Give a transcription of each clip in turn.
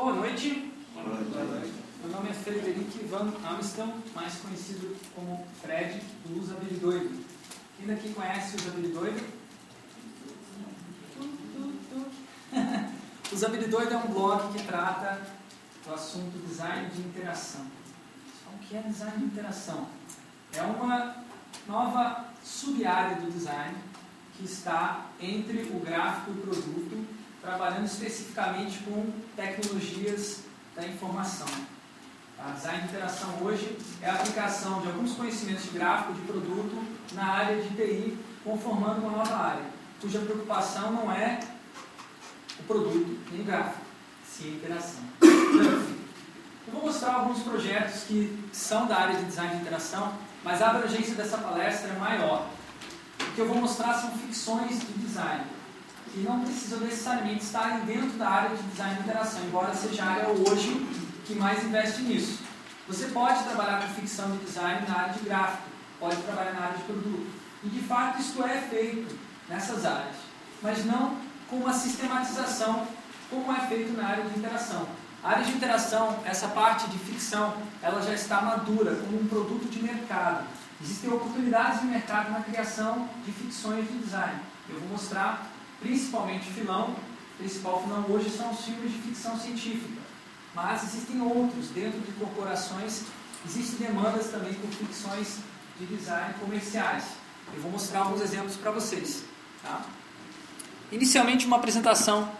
Boa noite. Meu nome é Frederic Van Amstel, mais conhecido como Fred, do Usabilidoido. Quem daqui conhece o Usabilidoido? o Usabilidoido é um blog que trata do assunto design de interação. Então, o que é design de interação? É uma nova sub-área do design que está entre o gráfico e o produto, trabalhando especificamente com tecnologias da informação. A design de interação hoje é a aplicação de alguns conhecimentos de gráfico de produto na área de TI, conformando uma nova área, cuja preocupação não é o produto nem o gráfico, sim a interação. Eu vou mostrar alguns projetos que são da área de design de interação, mas a abrangência dessa palestra é maior. O que eu vou mostrar são ficções de design, que não precisam necessariamente estarem dentro da área de design de interação, embora seja a área hoje que mais investe nisso. Você pode trabalhar com ficção de design na área de gráfico, pode trabalhar na área de produto. E de fato isso é feito nessas áreas, mas não com uma sistematização como é feito na área de interação. A área de interação, essa parte de ficção, ela já está madura como um produto de mercado. Existem oportunidades de mercado na criação de ficções de design. Eu vou mostrar principalmente filão. Principal filão hoje são os filmes de ficção científica. Mas existem outros dentro de corporações. Existem demandas também por ficções de design comerciais. Eu vou mostrar alguns exemplos para vocês. Tá? Inicialmente, uma apresentação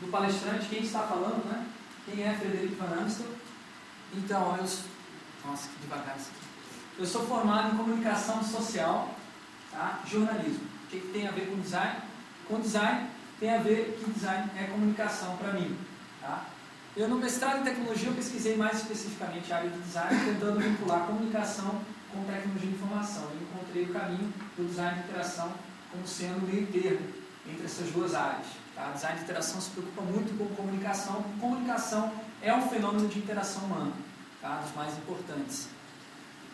do palestrante, quem está falando, né? Quem é Frederico Van Amstel? Então, eu. Nossa, que devagar isso aqui. Eu sou formado em comunicação social, tá? jornalismo. O que, que tem a ver com design? Com design tem a ver que design é comunicação para mim. Tá? Eu no mestrado em tecnologia eu pesquisei mais especificamente a área de design, tentando vincular comunicação com tecnologia de informação. Eu encontrei o caminho do design de interação como sendo o meio termo entre essas duas áreas. Tá? Design de interação se preocupa muito com comunicação. Comunicação é um fenômeno de interação humana, tá? dos mais importantes.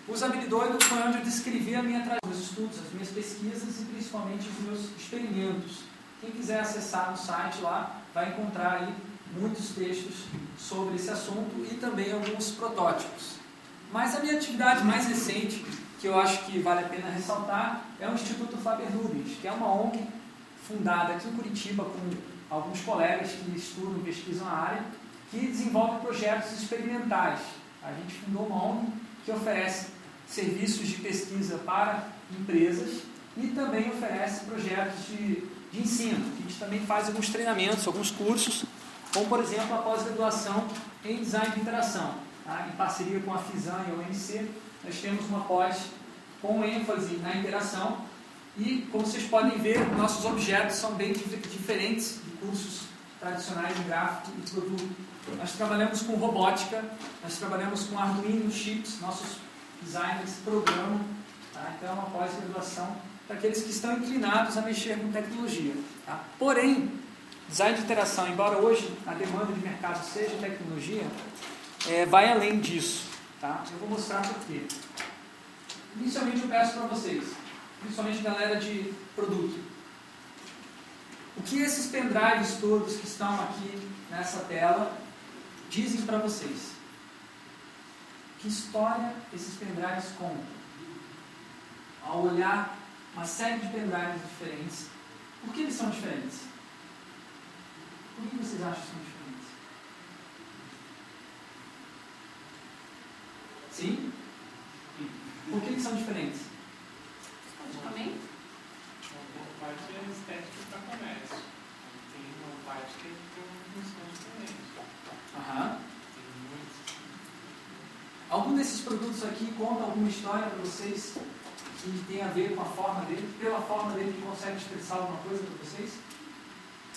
Usabilidoido foi onde eu descrevi a minha trajetória, meus estudos, as minhas pesquisas e principalmente os meus experimentos. Quem quiser acessar no site lá, vai encontrar aí muitos textos sobre esse assunto e também alguns protótipos. Mas a minha atividade mais recente, que eu acho que vale a pena ressaltar, é o Instituto Faber Rubens, que é uma ONG fundada aqui em Curitiba com alguns colegas que estudam e pesquisam a área, que desenvolve projetos experimentais. A gente fundou uma ONG que oferece serviços de pesquisa para empresas e também oferece projetos de, de ensino. A gente também faz alguns treinamentos, alguns cursos, como por exemplo a pós-graduação em design de interação. Tá? Em parceria com a FISAN e a UNC, nós temos uma pós com ênfase na interação e, como vocês podem ver, nossos objetos são bem diferentes de cursos tradicionais de gráfico e produto. Nós trabalhamos com robótica, nós trabalhamos com Arduino chips, nossos designers programam, tá? então é uma pós-graduação para aqueles que estão inclinados a mexer com tecnologia. Tá? Porém, design de interação, embora hoje a demanda de mercado seja tecnologia, é, vai além disso. Tá? Eu vou mostrar por quê. Inicialmente eu peço para vocês, principalmente galera de produto, o que esses pendrives todos que estão aqui nessa tela dizem para vocês? Que história esses pendrives contam? Ao olhar uma série de pendrives diferentes, por que eles são diferentes? Por que vocês acham que são diferentes? Sim? Por que, que são diferentes? Praticamente. Uma parte é estética para comércio. Tem uma parte que tem uma função diferente. Aham. Tem muitos. Algum desses produtos aqui conta alguma história para vocês que tem a ver com a forma dele? Pela forma dele que consegue expressar alguma coisa para vocês?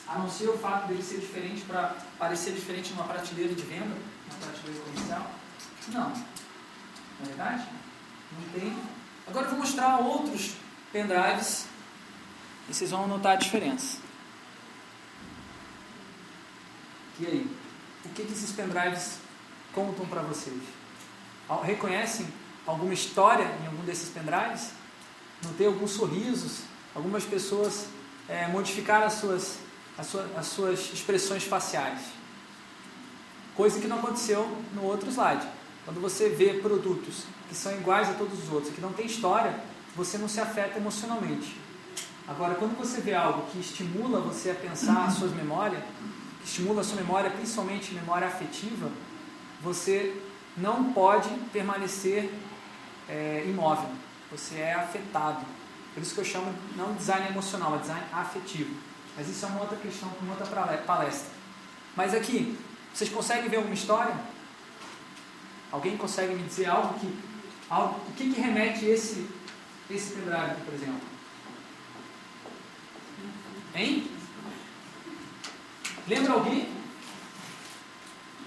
A não ser o fato dele ser diferente para parecer diferente numa prateleira de venda, numa prateleira comercial? Não. Não é verdade? Não tem. Agora eu vou mostrar outros pendrives e vocês vão notar a diferença. E aí? O que, que esses pendrives contam para vocês? Reconhecem alguma história em algum desses pendrives? Não tem alguns sorrisos? Algumas pessoas eh, modificaram as suas, as, sua- as suas expressões faciais. Coisa que não aconteceu no outro slide. Quando você vê produtos que são iguais a todos os outros, que não tem história, você não se afeta emocionalmente. Agora, quando você vê algo que estimula você a pensar as suas memórias, que estimula a sua memória, principalmente memória afetiva, você não pode permanecer é, imóvel. Você é afetado. Por isso que eu chamo não design emocional, é design afetivo. Mas isso é uma outra questão, uma outra palestra. Mas aqui, vocês conseguem ver alguma história? Alguém consegue me dizer algo que. Algo, o que, que remete esse, esse pendrive aqui, por exemplo? Hein? Lembra alguém?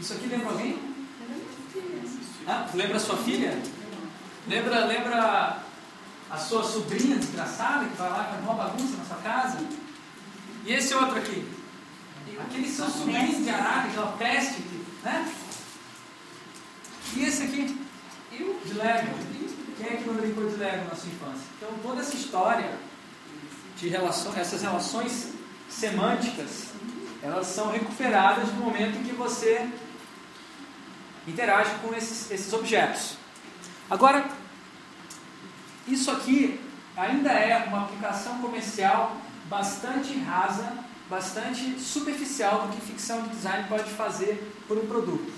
Isso aqui lembra alguém? Ah, lembra sua filha? Lembra, lembra a sua sobrinha desgraçada que vai lá e faz uma bagunça na sua casa? E esse outro aqui? Aquele seu sobrinho de Araque, aquela peste, né? E esse aqui? Eu? De Lego. Quem é que não brincou de Lego na sua infância? Então, toda essa história de relação, essas relações semânticas, elas são recuperadas no momento em que você interage com esses, esses objetos. Agora, isso aqui ainda é uma aplicação comercial bastante rasa, bastante superficial do que ficção de design pode fazer por um produto.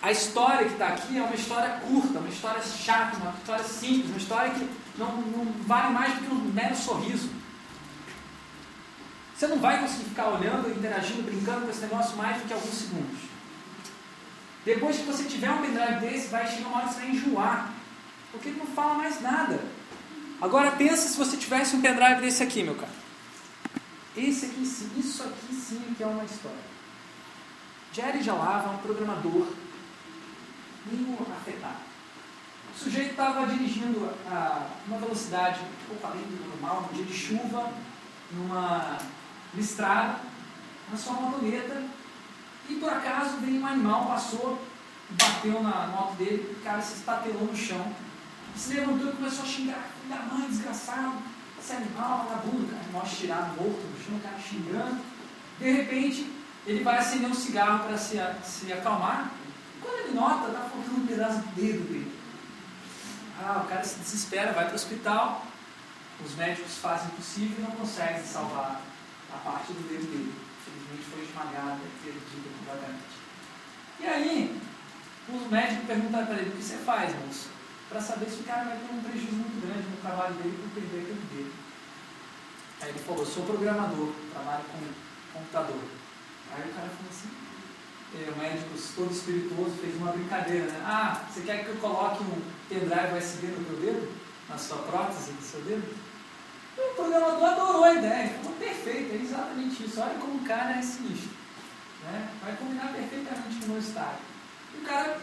A história que está aqui é uma história curta, uma história chata, uma história simples, uma história que não, não vale mais do que um mero sorriso. Você não vai conseguir ficar olhando, interagindo, brincando com esse negócio mais do que alguns segundos. Depois que você tiver um pendrive desse, vai chegar uma hora que você vai enjoar. Porque ele não fala mais nada. Agora pensa se você tivesse um pendrive desse aqui, meu cara. Esse aqui sim, isso aqui sim que é uma história. Jerry Jalava é um programador meio afetado. O sujeito estava dirigindo a uma velocidade além do normal, um dia de chuva, numa estrada, na sua motoneta, e por acaso veio um animal, passou, bateu na moto dele, o cara se estatelou no chão, se levantou e começou a xingar, da mãe, desgraçado, esse animal, vagabundo, cara, animal estirado, morto no chão, o cara xingando. De repente, ele vai acender um cigarro para se, se acalmar, quando ele nota, está faltando um pedaço do dedo dele. Ah, o cara se desespera, vai para o hospital, os médicos fazem o possível e não conseguem salvar a parte do dedo dele. Infelizmente foi esmagada, perdida completamente. E aí, os médicos perguntaram para ele, o que você faz, moço? Para saber se o cara vai ter um prejuízo muito grande no trabalho dele por perder aquele dedo. Aí ele falou, sou programador, trabalho com computador. Aí o cara falou assim, é, o médico todo espirituoso fez uma brincadeira, né? Ah, você quer que eu coloque um pendrive USB no teu dedo? Na sua prótese do seu dedo? O programador adorou a ideia, falou, perfeito, é exatamente isso. Olha como o cara é sinistro. Né? Vai combinar perfeitamente com o meu estágio. O cara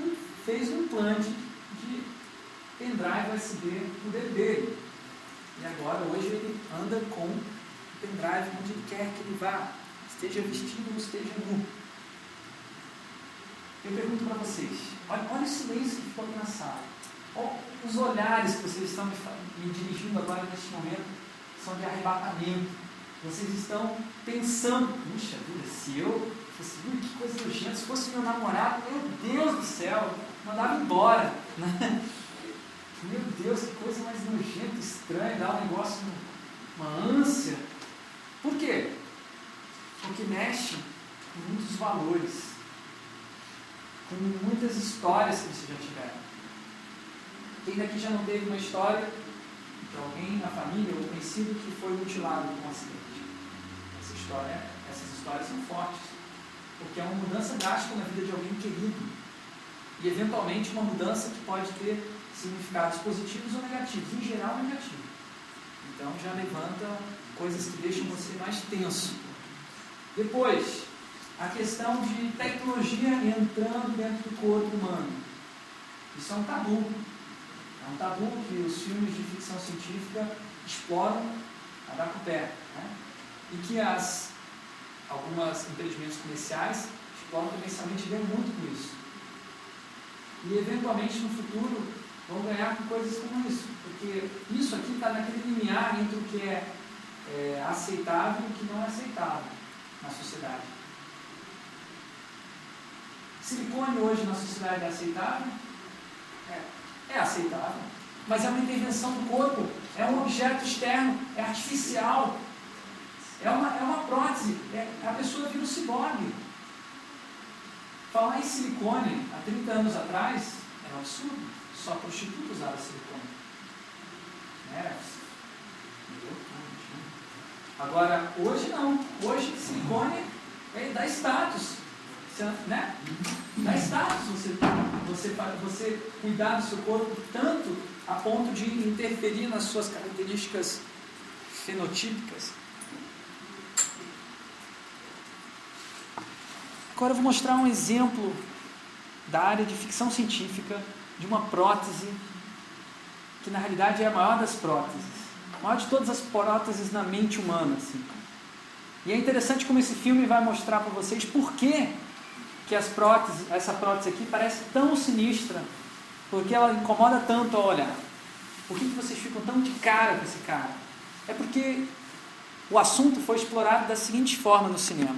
fez um implante de pendrive USB no dedo dele. E agora, hoje, ele anda com o pendrive onde quer que ele vá, esteja vestido ou esteja nu. Eu pergunto para vocês, olha, olha o silêncio que ficou aqui na sala. Olha os olhares que vocês estão me, me dirigindo agora neste momento são de arrebatamento. Vocês estão pensando, puxa vida, se eu fosse, ui, que coisa nojenta, se fosse meu namorado, meu Deus do céu, mandava embora. Meu Deus, que coisa mais nojenta, estranha, dá um negócio, uma ânsia. Por quê? Porque mexe com muitos valores com muitas histórias que vocês já tiveram. Quem daqui já não teve uma história de alguém na família ou conhecido que foi mutilado com um acidente? Essa história, essas histórias são fortes, porque é uma mudança drástica na vida de alguém querido. E eventualmente uma mudança que pode ter significados positivos ou negativos, em geral negativo. Então já levanta coisas que deixam você mais tenso. Depois, a questão de tecnologia entrando dentro do corpo humano. Isso é um tabu. É um tabu que os filmes de ficção científica exploram a dar com o pé. Né? E que as, algumas empreendimentos comerciais exploram também somente ganham muito com isso. E eventualmente no futuro vão ganhar com coisas como isso. Porque isso aqui está naquele limiar entre o que é, é aceitável e o que não é aceitável na sociedade. Silicone hoje na sociedade é aceitável? É, é aceitável. Mas é uma intervenção do corpo, é um objeto externo, é artificial. É uma, é uma prótese, é, a pessoa vira um ciborgue. Falar em silicone há 30 anos atrás era um absurdo. Só prostituta usava silicone. Era. Agora, hoje não. Hoje silicone é, dá status. Né? Dá status você, você, você cuidar do seu corpo tanto a ponto de interferir nas suas características fenotípicas. Agora eu vou mostrar um exemplo da área de ficção científica de uma prótese que na realidade é a maior das próteses, a maior de todas as próteses na mente humana. Assim. E é interessante como esse filme vai mostrar para vocês por que, que as próteses, essa prótese aqui parece tão sinistra, porque ela incomoda tanto ao olhar. Por que, que vocês ficam tão de cara com esse cara? É porque o assunto foi explorado da seguinte forma no cinema.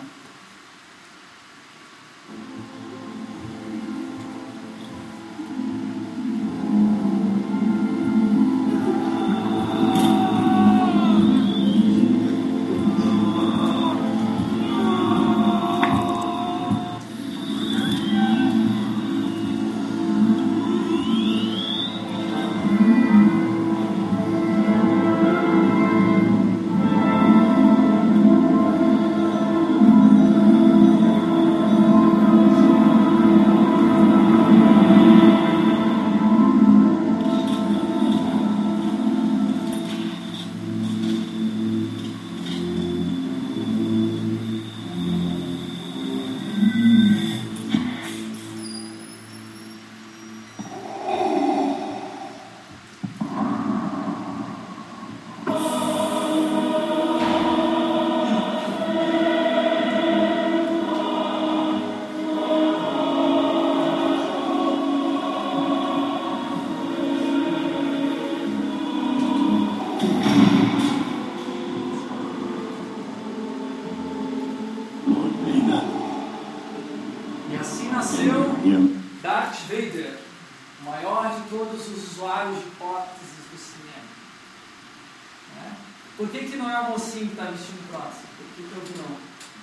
Por que, que não é o mocinho que está vestindo prótese? Por que, que é o vilão?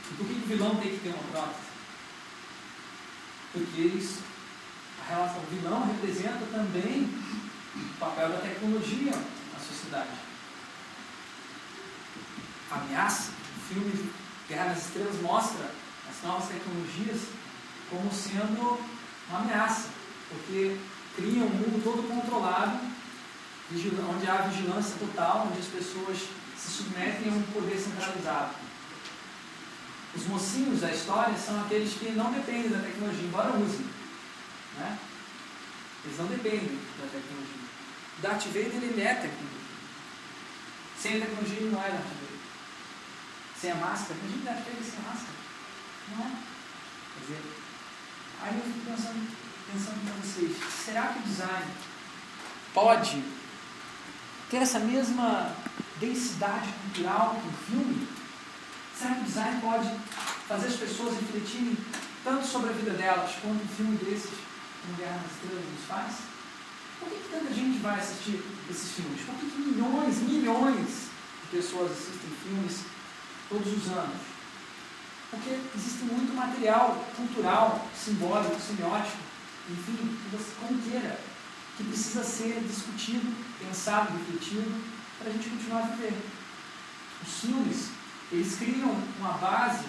E por que, que o vilão tem que ter uma prótese? Porque eles, a relação vilão representa também o papel da tecnologia na sociedade. A ameaça, o filme de Guerra nas Estrelas mostra as novas tecnologias como sendo uma ameaça, porque cria um mundo todo controlado, onde há vigilância total, onde as pessoas Darth Vader ele é tecnologia. Sem a tecnologia ele não é Darth Vader. Sem a máscara, imagina Darth Vader sem a máscara. Não é. Quer dizer, aí eu fico pensando, pensando para vocês, será que o design pode ter essa mesma densidade cultural que filme? Será que o design pode fazer as pessoas refletirem tanto sobre a vida delas quanto um filme desses, como Guerra nas Estrelas, nos faz? Por que, que tanta gente vai assistir esses filmes? Por que, que milhões, milhões de pessoas assistem filmes todos os anos? Porque existe muito material cultural, simbólico, semiótico, enfim, como queira, que precisa ser discutido, pensado, refletido, para a gente continuar a viver. Os filmes, eles criam uma base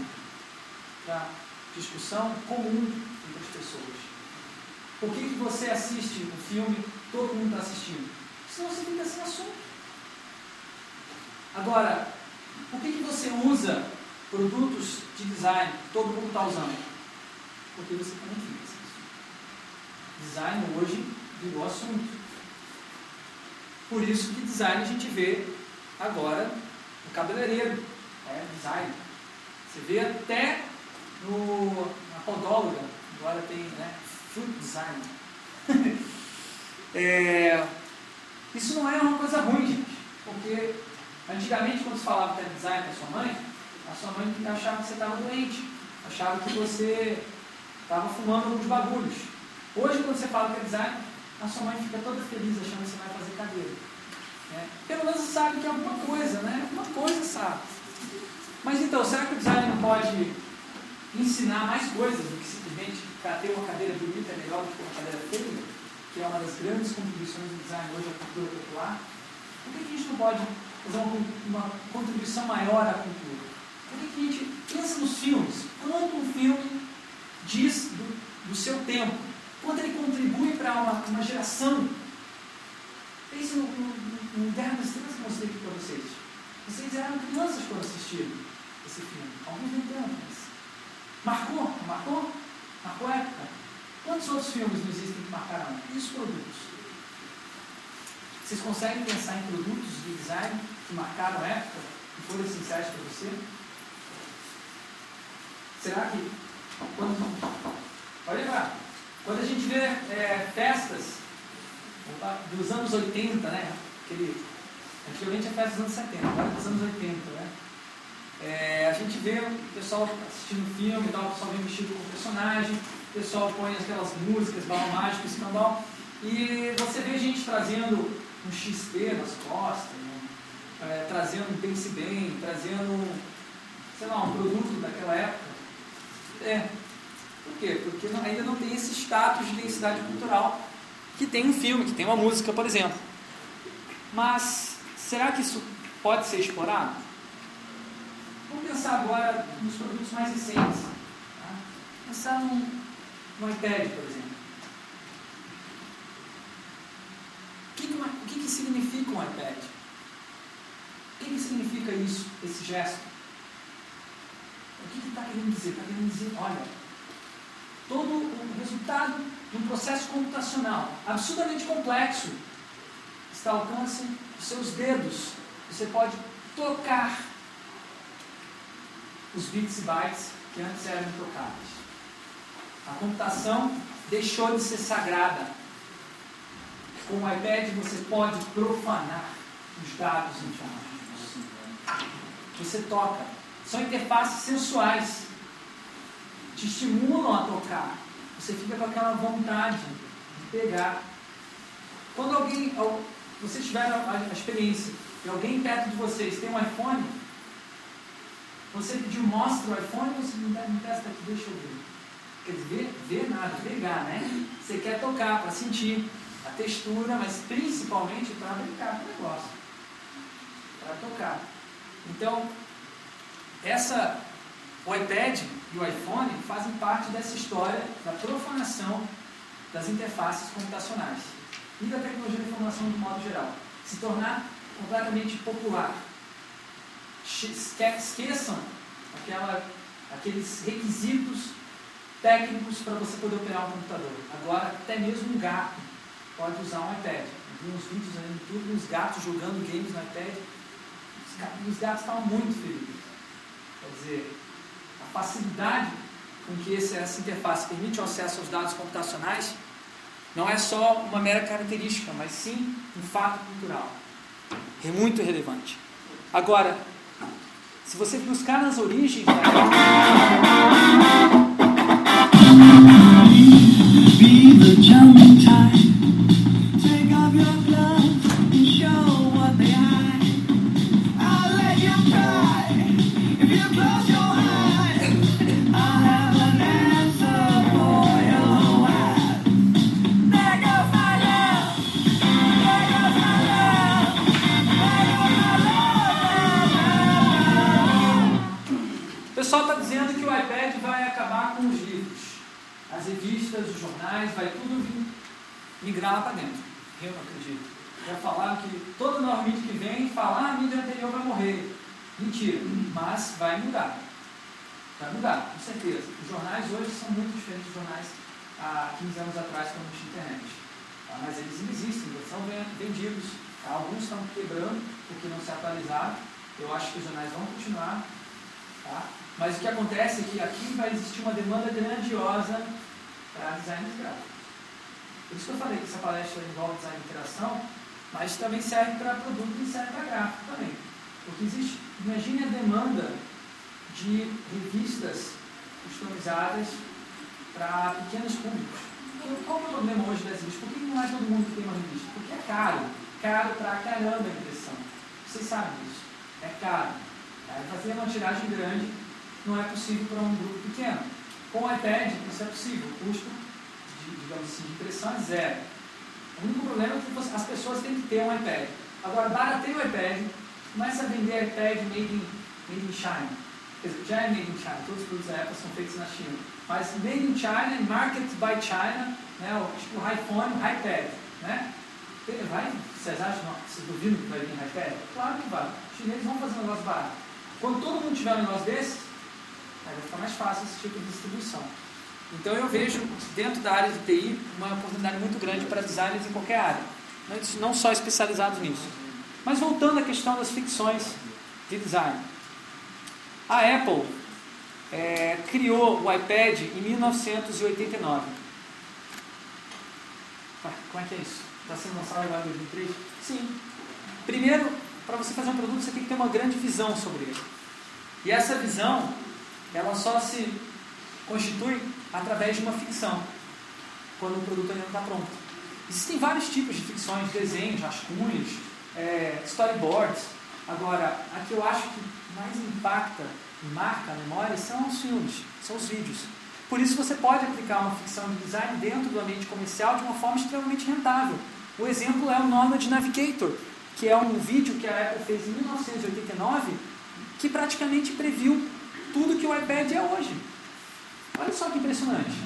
para discussão comum entre as pessoas. Por que, que você assiste o filme todo mundo está assistindo. Senão você fica sem assunto. Agora, por que, que você usa produtos de design todo mundo está usando? Porque você também fica sem assunto. Design hoje virou assunto. Por isso que design a gente vê agora no cabeleireiro. É design. Você vê até no, na podóloga, agora tem né, fruit design. É, isso não é uma coisa ruim, gente, porque antigamente quando se falava que design para sua mãe, a sua mãe achava que você estava doente, achava que você estava fumando alguns bagulhos. Hoje, quando você fala que é design, a sua mãe fica toda feliz achando que você vai fazer cadeira. Né? Pelo menos sabe que é alguma coisa, né? Alguma coisa sabe. Mas então, será que o design não pode ensinar mais coisas do que simplesmente ter uma cadeira bonita é melhor do que uma cadeira feia? Que é uma das grandes contribuições do design hoje à cultura popular. Por que a gente não pode fazer uma, uma contribuição maior à cultura? Por que a gente pensa nos filmes? Quanto um filme diz do, do seu tempo? Quanto ele contribui para uma, uma geração? Pense no, no, no Guerra das que eu mostrei aqui para vocês. Vocês eram crianças quando assistiram esse filme. Alguns nem tanto, mas marcou, marcou? Marcou a época. Quantos outros filmes não existem que marcaram? E os produtos? Vocês conseguem pensar em produtos de design que marcaram a época e foram essenciais para você? Será que quando, olha lá, quando a gente vê é, festas dos anos 80, né? Aquele, antigamente é festa dos anos 70, agora é dos anos 80, né? É, a gente vê o pessoal assistindo filme, tal, o pessoal vem vestido como personagem, o pessoal põe aquelas músicas, balão mágico, escambau, e você vê gente trazendo um XP nas costas, né? é, trazendo um Pense Bem, trazendo, sei lá, um produto daquela época. É. Quê? Porque ainda não tem esse status de densidade cultural que tem um filme, que tem uma música, por exemplo. Mas será que isso pode ser explorado? Vamos pensar agora nos produtos mais recentes. Tá? Pensar num, no iPad, por exemplo. O que, que, o que, que significa um iPad? O que, que significa isso, esse gesto? O que está que querendo dizer? Está querendo dizer, olha, todo o resultado de um processo computacional absurdamente complexo está ao alcance dos seus dedos. Você pode tocar os bits e bytes que antes eram intocáveis. A computação deixou de ser sagrada. Com o iPad você pode profanar os dados informados. Você toca. São interfaces sensuais. Te estimulam a tocar. Você fica com aquela vontade de pegar. Quando alguém, vocês tiveram a experiência e alguém perto de vocês tem um iPhone, você pediu mostra o iPhone, você não, não testa aqui, deixa eu ver. Quer dizer, ver, ver nada, pegar, né? Você quer tocar para sentir a textura, mas principalmente para brincar com o negócio. Para tocar. Então, essa, o iPad e o iPhone fazem parte dessa história da profanação das interfaces computacionais e da tecnologia da informação de modo geral. Se tornar completamente popular esqueçam aquela, aqueles requisitos técnicos para você poder operar um computador. Agora, até mesmo um gato pode usar um iPad. Vi uns vídeos aí no YouTube, uns gatos jogando games no iPad. Os gatos estavam muito felizes. Quer dizer, facilidade com que essa interface permite o acesso aos dados computacionais não é só uma mera característica, mas sim um fato cultural. É muito relevante. Agora, se você buscar nas origens da Eu não acredito. Já falaram que todo novo mídia que vem fala, ah, a mídia anterior vai morrer. Mentira, mas vai mudar. Vai mudar, com certeza. Os jornais hoje são muito diferentes dos jornais há 15 anos atrás, quando não tinha internet. Tá? Mas eles existem, eles são vendidos. Tá? Alguns estão quebrando porque não se atualizaram. Eu acho que os jornais vão continuar. Tá? Mas o que acontece é que aqui vai existir uma demanda grandiosa para designers gráficos. Por isso que eu falei que essa palestra envolve design de interação, mas também serve para produto e serve para gráfico também. Porque existe, imagine a demanda de revistas customizadas para pequenos públicos. Qual é o problema hoje das revistas? Por que não é todo mundo que tem uma revista? Porque é caro. Caro pra caramba a impressão. Vocês sabem disso. É caro. Fazer uma tiragem grande não é possível para um grupo pequeno. Com o iPad, isso é possível. O custo digamos assim, de impressão é zero. O único problema é que as pessoas têm que ter um iPad. Agora, barateia o iPad, começa a vender iPad made in, made in China. Quer dizer, já é made in China, todos os produtos da Apple são feitos na China. Mas made in China, market by China, né, o, tipo o iPhone, o iPad. Né? Vai, vocês acham, vocês duvidam que vai vir iPad? Claro que vai. Os chineses vão fazer um negócio barato. Quando todo mundo tiver um negócio desse, aí vai ficar mais fácil esse tipo de distribuição. Então eu vejo dentro da área de TI uma oportunidade muito grande para designers em qualquer área, não só especializados nisso. Mas voltando à questão das ficções de design. A Apple é, criou o iPad em 1989. Como é que é isso? Está sendo lançado agora em 2003? Sim. Primeiro, para você fazer um produto, você tem que ter uma grande visão sobre ele. E essa visão, ela só se constitui através de uma ficção, quando o produto ainda não está pronto. Existem vários tipos de ficções, desenhos, rascunhos, é, storyboards. Agora, a que eu acho que mais impacta e marca a memória são os filmes, são os vídeos. Por isso você pode aplicar uma ficção de design dentro do ambiente comercial de uma forma extremamente rentável. O exemplo é o Nomad Navigator, que é um vídeo que a Apple fez em 1989, que praticamente previu tudo que o iPad é hoje. Olha só que impressionante.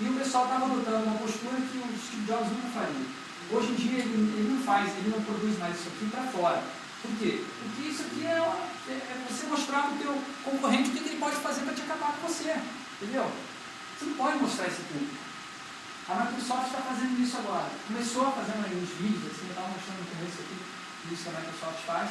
E o pessoal estava adotando uma postura que o Steve Jobs nunca faria. Hoje em dia ele, ele não faz, ele não produz mais isso aqui para fora. Por quê? Porque isso aqui é, é, é você mostrar para o teu concorrente o que, ele pode fazer para te acabar com você. Entendeu? Você não pode mostrar isso público. A Microsoft está fazendo isso agora. Começou a fazer uns vídeos, assim, eu estava mostrando no começo aqui, isso que a Microsoft faz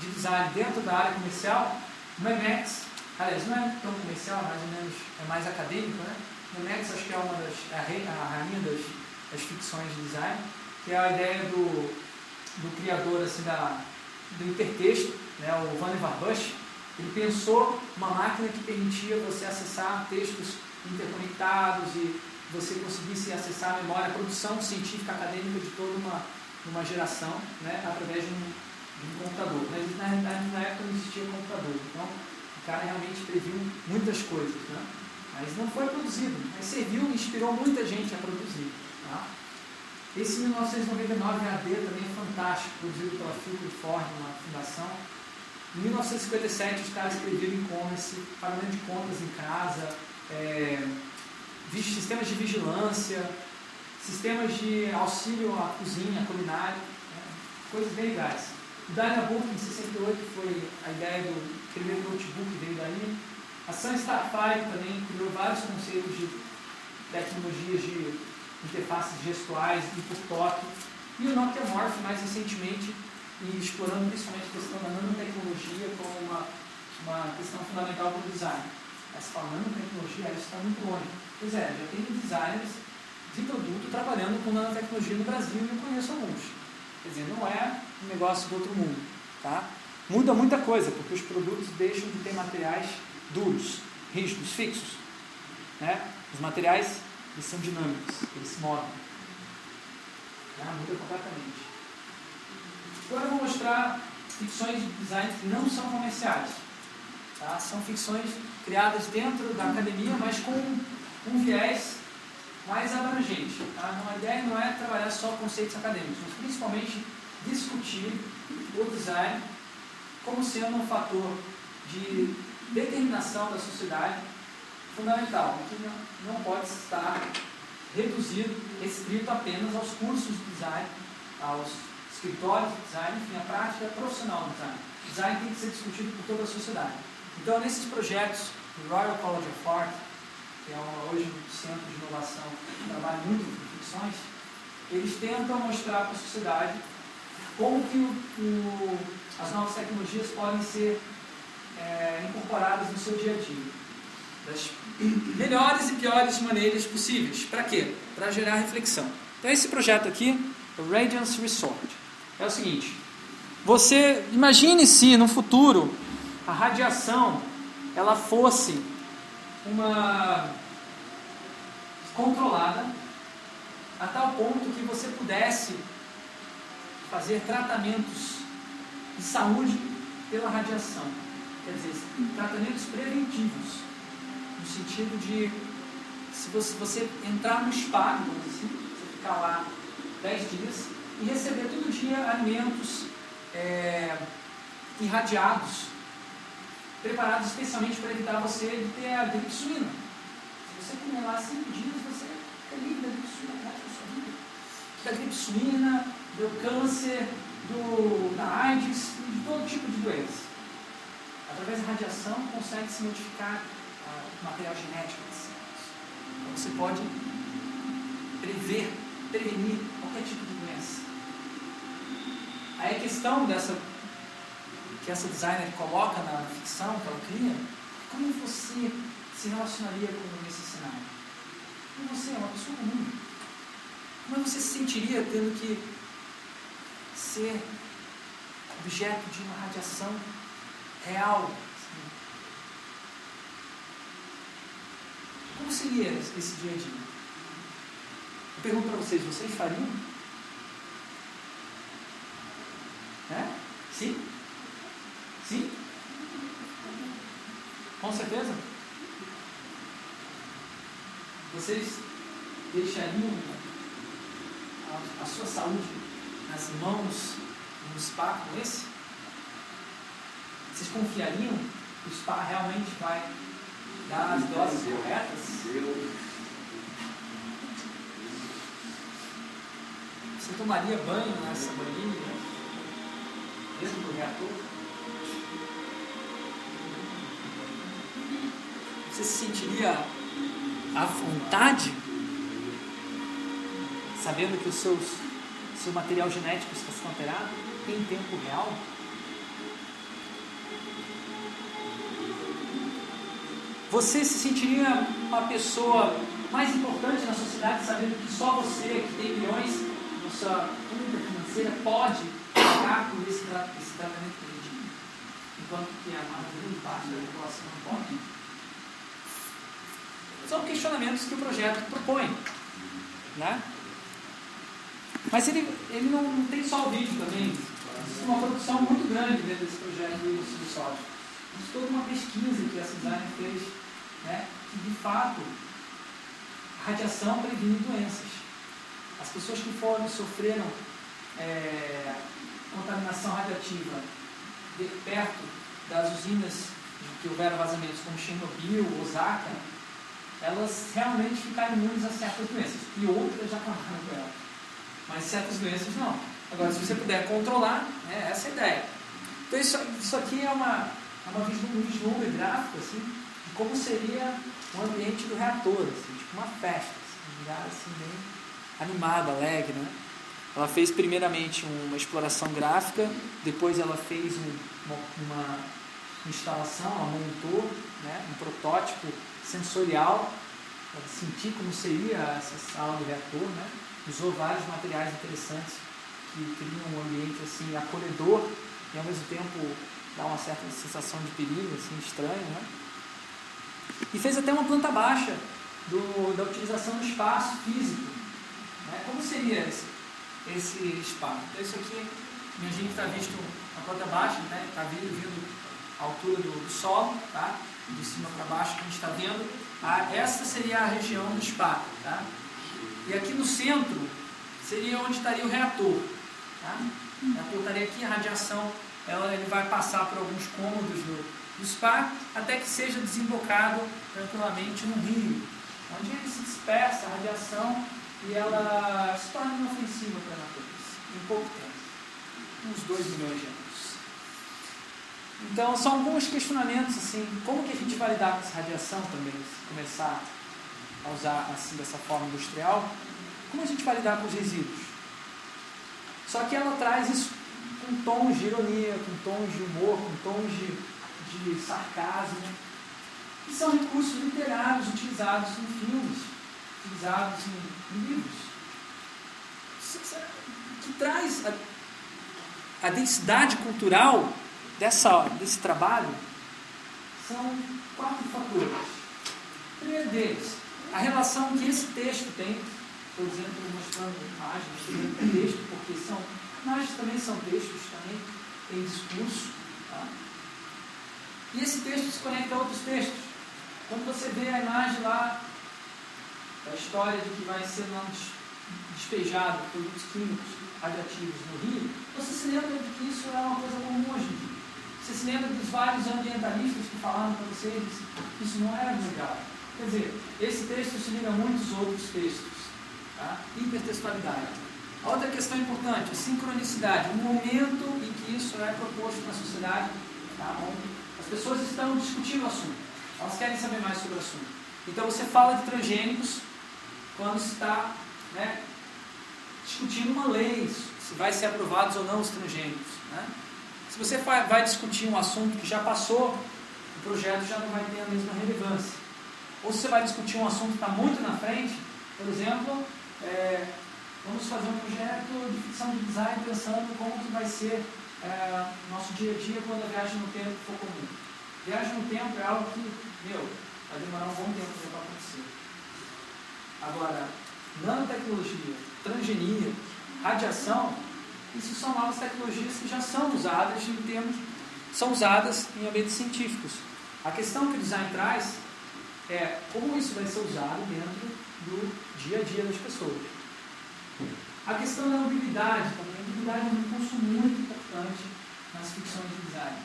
de design dentro da área comercial, o MEMEX, aliás, não é tão comercial, mais ou menos, é mais acadêmico, né? O MEMEX acho que é uma das, a, rei, a rainha das, das ficções de design, que é a ideia do, do criador assim, da, do hipertexto, né, o Vannevar Bush, ele pensou uma máquina que permitia você acessar textos interconectados e você conseguisse acessar a memória, a produção científica acadêmica de toda uma, uma geração né, através de um, computador. Mas na na época não existia computador, então o cara realmente previu muitas coisas. Né? Mas não foi produzido, mas serviu e inspirou muita gente a produzir. Tá? Esse 1999 AD também é fantástico, produzido pela Philip Ford, uma fundação. Em 1957 os caras escreveram e-commerce, pagamento de contas em casa, é, sistemas de vigilância, sistemas de auxílio à cozinha, à culinária, né? coisas bem legais. Dynabook em 68 foi a ideia do primeiro notebook veio daí. A Sun Starfire também criou vários conceitos de tecnologias de interfaces gestuais e por toque. E o Nokia Morph mais recentemente, e explorando principalmente a questão da nanotecnologia como uma, uma questão fundamental para o design. Mas falando nanotecnologia, isso está muito longe. Pois é, já tem designers de produto trabalhando com nanotecnologia no Brasil e eu conheço alguns. Quer dizer, não é um negócio do outro mundo. Tá? Muda muita coisa, porque os produtos deixam de ter materiais duros, rígidos, fixos. Né? Os materiais eles são dinâmicos, eles se movem. Tá? Muda completamente. Agora eu vou mostrar ficções de design que não são comerciais. Tá? São ficções criadas dentro da academia, mas com um viés mais abrangente. Tá? A ideia não é trabalhar só conceitos acadêmicos, mas principalmente discutir o design como sendo um fator de determinação da sociedade fundamental, que não, pode estar reduzido, restrito apenas aos cursos de design, aos escritórios de design, enfim, a prática profissional do design. Design tem que ser discutido por toda a sociedade. Então, nesses projetos do Royal College of Art, que é hoje um centro de inovação que trabalha muito com ficções, eles tentam mostrar para a sociedade como que o, o, as novas tecnologias podem ser é, incorporadas no seu dia a dia. Das melhores e piores maneiras possíveis. Para quê? Para gerar reflexão. Então esse projeto aqui, o Radiance Resort, é o seguinte. Você imagine se no futuro a radiação ela fosse uma controlada a tal ponto que você pudesse fazer tratamentos de saúde pela radiação. Quer dizer, tratamentos preventivos, no sentido de se você, você entrar no spa, assim, você ficar lá 10 dias e receber todo dia alimentos é, irradiados preparados especialmente para evitar você de ter a gripe suína. Se você comer lá cinco dias, você fica livre da gripe suína vida. Da gripe do câncer, do, da AIDS, de todo tipo de doença. Através da radiação consegue-se modificar ah, o material genético das células. Então você pode prever, prevenir qualquer tipo de doença. Aí a questão dessa que essa designer coloca na ficção que ela cria, como você se relacionaria com esse cenário? Como você é uma pessoa comum? Como você se sentiria tendo que ser objeto de uma radiação real? Assim? Como seria esse dia a dia? Eu pergunto para vocês, vocês fariam? É? Sim? Sim? Com certeza? Vocês deixariam a, a sua saúde nas mãos de um spa como esse? Vocês confiariam que o spa realmente vai dar as doses corretas? Você tomaria banho nessa banheira dentro do reator? Você se sentiria à vontade, sabendo que o seu, seu material genético está sendo alterado em tempo real? Você se sentiria uma pessoa mais importante na sociedade sabendo que só você, que tem milhões na sua conta financeira, pode pagar por esse, esse tratamento preventivo, enquanto que a grande parte da população não pode? São questionamentos que o projeto propõe. Né? Mas ele, ele não, não tem só o vídeo também. Existe uma produção muito grande dentro desse projeto do Ilustro Sódio. Existe toda uma pesquisa que a designer fez, né, que de fato a radiação previne doenças. As pessoas que foram sofreram é, contaminação radiativa de, perto das usinas que houveram vazamentos como Chernobyl, Osaka, elas realmente ficaram imunes a certas doenças. E outras já acabaram com elas. Mas certas doenças não. Agora, se você puder controlar, né, essa é a ideia. Então, isso, isso aqui é uma, é uma um vislumbre gráfico assim, de como seria o ambiente do reator, assim, tipo uma festa, assim, um lugar assim, bem animado, alegre. Né? Ela fez primeiramente uma exploração gráfica, depois ela fez um, uma, uma instalação, ela montou né, um protótipo sensorial, para sentir como seria essa sala do reator, né? Usou vários materiais interessantes que criam um ambiente assim acolhedor e ao mesmo tempo dá uma certa sensação de perigo, assim, estranho, né? E fez até uma planta baixa do, da utilização do espaço físico. Né? Como seria esse, esse espaço? Então isso aqui, minha gente está visto uma planta baixa, né? está vindo, vindo à altura do, do solo, tá? de cima para baixo que a gente está vendo, a, essa seria a região do spa. Tá? E aqui no centro seria onde estaria o reator. Tá? O reator estaria aqui, a radiação ela, ele vai passar por alguns cômodos do, do spa até que seja desembocado tranquilamente no rio, onde ele se dispersa a radiação e ela se torna inofensiva para a natureza em pouco tempo uns 2 milhões de anos. Então, são alguns questionamentos, assim, como que a gente vai lidar com essa radiação também, se começar a usar assim dessa forma industrial, como a gente vai lidar com os resíduos? Só que ela traz isso com tons de ironia, com tons de humor, com tons de, de sarcasmo, que são recursos literários utilizados em filmes, utilizados em, em livros, que traz a, a densidade cultural dessa, desse trabalho são quatro fatores. O primeiro deles, a relação que esse texto tem, por exemplo, mostrando imagens, é texto, porque são, imagens também são textos, também tem discurso. Tá? E esse texto se conecta a outros textos. Quando você vê a imagem lá da história de que vai ser despejado produtos químicos radioativos no rio, você se lembra de que isso é uma coisa comum hoje em dia. Você se lembra dos vários ambientalistas que falaram para vocês que isso não era legal? Quer dizer, esse texto se liga a muitos outros textos. Tá? Hipertextualidade. Outra questão importante, a sincronicidade, o momento em que isso é proposto na sociedade, tá? as pessoas estão discutindo o assunto, elas querem saber mais sobre o assunto. Então você fala de transgênicos quando está né, discutindo uma lei, se vai ser aprovados ou não os transgênicos. Né? Se você vai discutir um assunto que já passou, o projeto já não vai ter a mesma relevância. Ou se você vai discutir um assunto que está muito na frente, por exemplo, é, vamos fazer um projeto de ficção de design pensando como que vai ser é, nosso dia a dia quando a viagem no tempo for comum. Viagem no tempo é algo que, meu, vai demorar um bom tempo para acontecer. Agora, nanotecnologia, transgenia, radiação, isso são novas tecnologias que já são usadas em termos, são usadas em ambientes científicos. A questão que o design traz é como isso vai ser usado dentro do dia a dia das pessoas. A questão da ambiguidade também. A ambiguidade é um recurso muito importante nas ficções de design.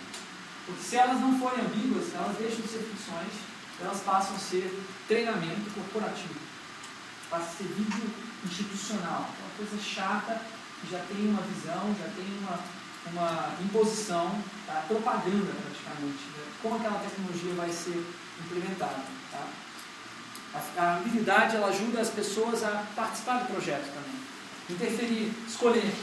Porque se elas não forem ambíguas, elas deixam de ser ficções, elas passam a ser treinamento corporativo. Passa a ser vídeo institucional. É uma coisa chata que já tem uma visão, já tem uma, uma imposição, tá? propaganda praticamente, né? como aquela tecnologia vai ser implementada. Tá? A, a habilidade ela ajuda as pessoas a participar do projeto também, interferir, escolher.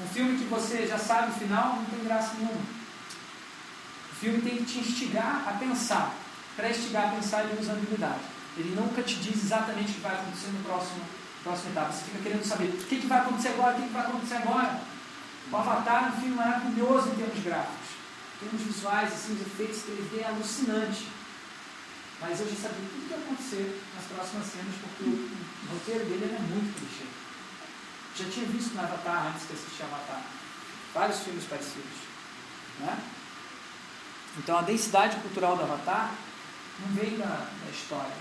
Um filme que você já sabe o final não tem graça nenhuma. Um filme tem que te instigar a pensar. Para instigar a pensar, ele usa ambiguidade. Ele nunca te diz exatamente o que vai acontecer no próximo, próximo etapa. Você fica querendo saber o que, que vai acontecer agora, o que, que vai acontecer agora. O Avatar é um filme maravilhoso em termos gráficos. Em termos visuais, assim, os efeitos 3D é alucinante. Mas eu já sabia tudo o que ia acontecer nas próximas cenas, porque o, roteiro dele é muito clichê. Já tinha visto no Avatar antes que assisti Avatar. Vários filmes parecidos. Né? Então a densidade cultural do Avatar não veio da, da história.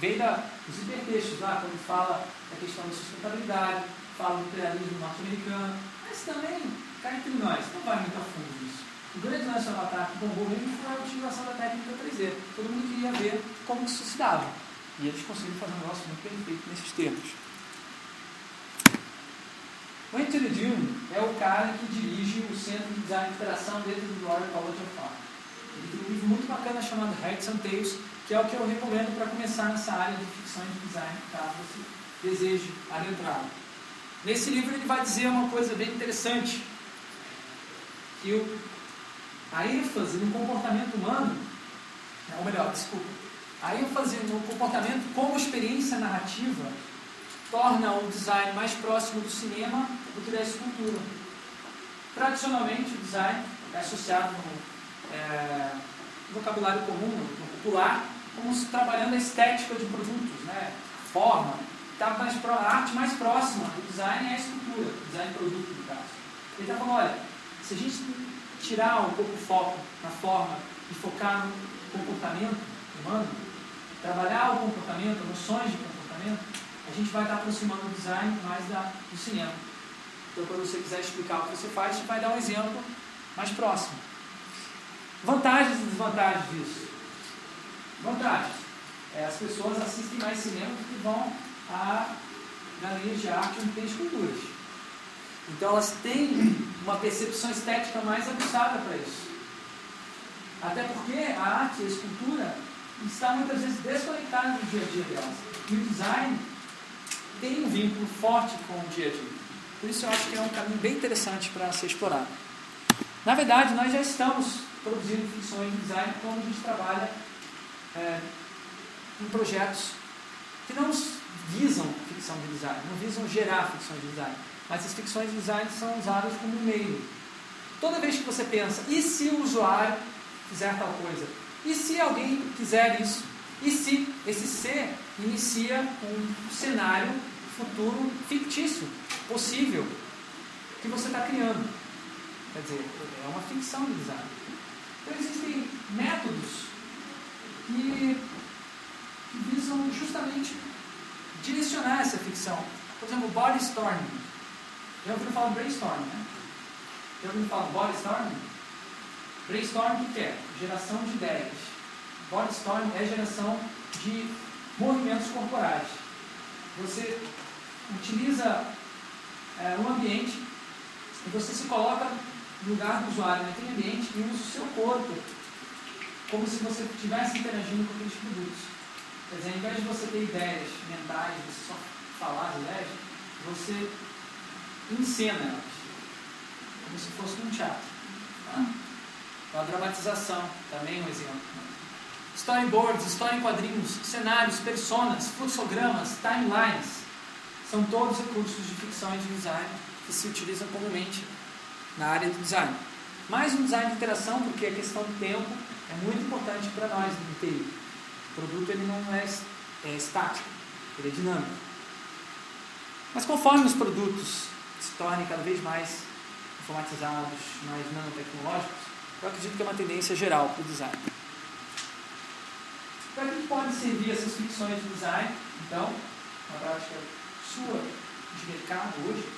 Veio da, dos hipertextos lá, quando fala da questão da sustentabilidade, fala do imperialismo norte-americano, mas também, cá entre nós, não vai muito a fundo nisso. Grande lance do Avatar que bombou mesmo foi a utilização da técnica 3D. Todo mundo queria ver como isso se dava. E eles conseguiram fazer um negócio muito bem feito nesses termos. O Anthony Dune é o cara que dirige o Centro de Design e Interação dentro do Royal College of Art. Ele tem um livro muito bacana chamado Heads and Tales, que é o que eu recomendo para começar nessa área de ficção de design, caso você deseje adentrar. Nesse livro ele vai dizer uma coisa bem interessante, que o a ênfase no comportamento humano, ou melhor, desculpa, a ênfase no comportamento como experiência narrativa torna o design mais próximo do cinema do que da escultura. Tradicionalmente, o design é associado no, é, no vocabulário comum, no popular, como se trabalhando a estética de produtos, né? forma. Tá mais pro, a arte mais próxima do design é a escultura, design produto, no caso. Ele está falando, olha, se a gente tirar um pouco o foco na forma e focar no comportamento humano, trabalhar o comportamento, noções de comportamento, a gente vai estar aproximando o design mais da, do cinema. Então, quando você quiser explicar o que você faz, você vai dar um exemplo mais próximo. Vantagens e desvantagens disso. Vantagens. É, as pessoas assistem mais cinema do que vão a galerias de arte onde tem esculturas. Então elas têm uma percepção estética mais aguçada para isso. Até porque a arte a escultura está muitas vezes desconectada do dia a dia delas. E o design tem um vínculo forte com o dia a dia. Por isso eu acho que é um caminho bem interessante para ser explorado. Na verdade, nós já estamos produzindo ficções de design quando a gente trabalha é, em projetos que não visam ficção de design, não visam gerar ficção de design mas as ficções de design são usadas como meio. Toda vez que você pensa, e se o usuário fizer tal coisa? E se alguém quiser isso? E se esse ser inicia um cenário futuro fictício, possível, que você está criando? Quer dizer, é uma ficção de design. Então existem métodos que, visam justamente direcionar essa ficção. Por exemplo, body storming. Já ouviram falar brainstorm, né? Já ouviram falar bodystorm? Brainstorm o que é? Geração de ideias. Bodystorm é geração de movimentos corporais. Você utiliza é, um ambiente e você se coloca no lugar do usuário naquele ambiente e usa o seu corpo como se você estivesse interagindo com aqueles produtos. Quer dizer, ao invés de você ter ideias mentais, você só falar as ideias, você encena elas, como se fosse um teatro. Tá? Então, a dramatização também é um exemplo. Storyboards, história em quadrinhos, cenários, personas, fluxogramas, timelines, são todos recursos de ficção e de design que se utilizam comumente na área do design. Mais um design de interação, porque a questão do tempo é muito importante para nós no TI. O produto ele não é, é estático, ele é dinâmico. Mas conforme os produtos se tornem cada vez mais informatizados, mais nanotecnológicos, eu acredito que é uma tendência geral para o design. Para que podem servir essas ficções de design, então, na prática sua de mercado hoje?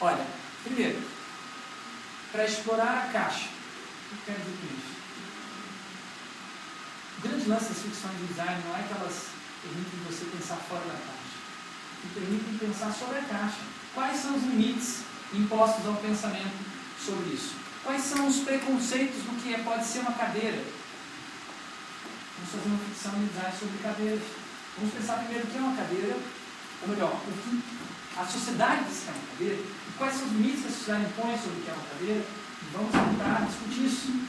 Olha, primeiro, para explorar a caixa. O que eu quero dizer com isso? O grande lance das ficções de design não é que elas permitem você pensar fora da caixa, que permitem pensar sobre a caixa Quais são os limites impostos ao pensamento sobre isso? Quais são os preconceitos do que é, pode ser uma cadeira? Vamos fazer uma ficção de sobre cadeiras. Vamos pensar primeiro o que é uma cadeira, ou melhor, o que a sociedade diz que é uma cadeira, e quais são os limites que a sociedade impõe sobre o que é uma cadeira, e vamos tentar discutir isso.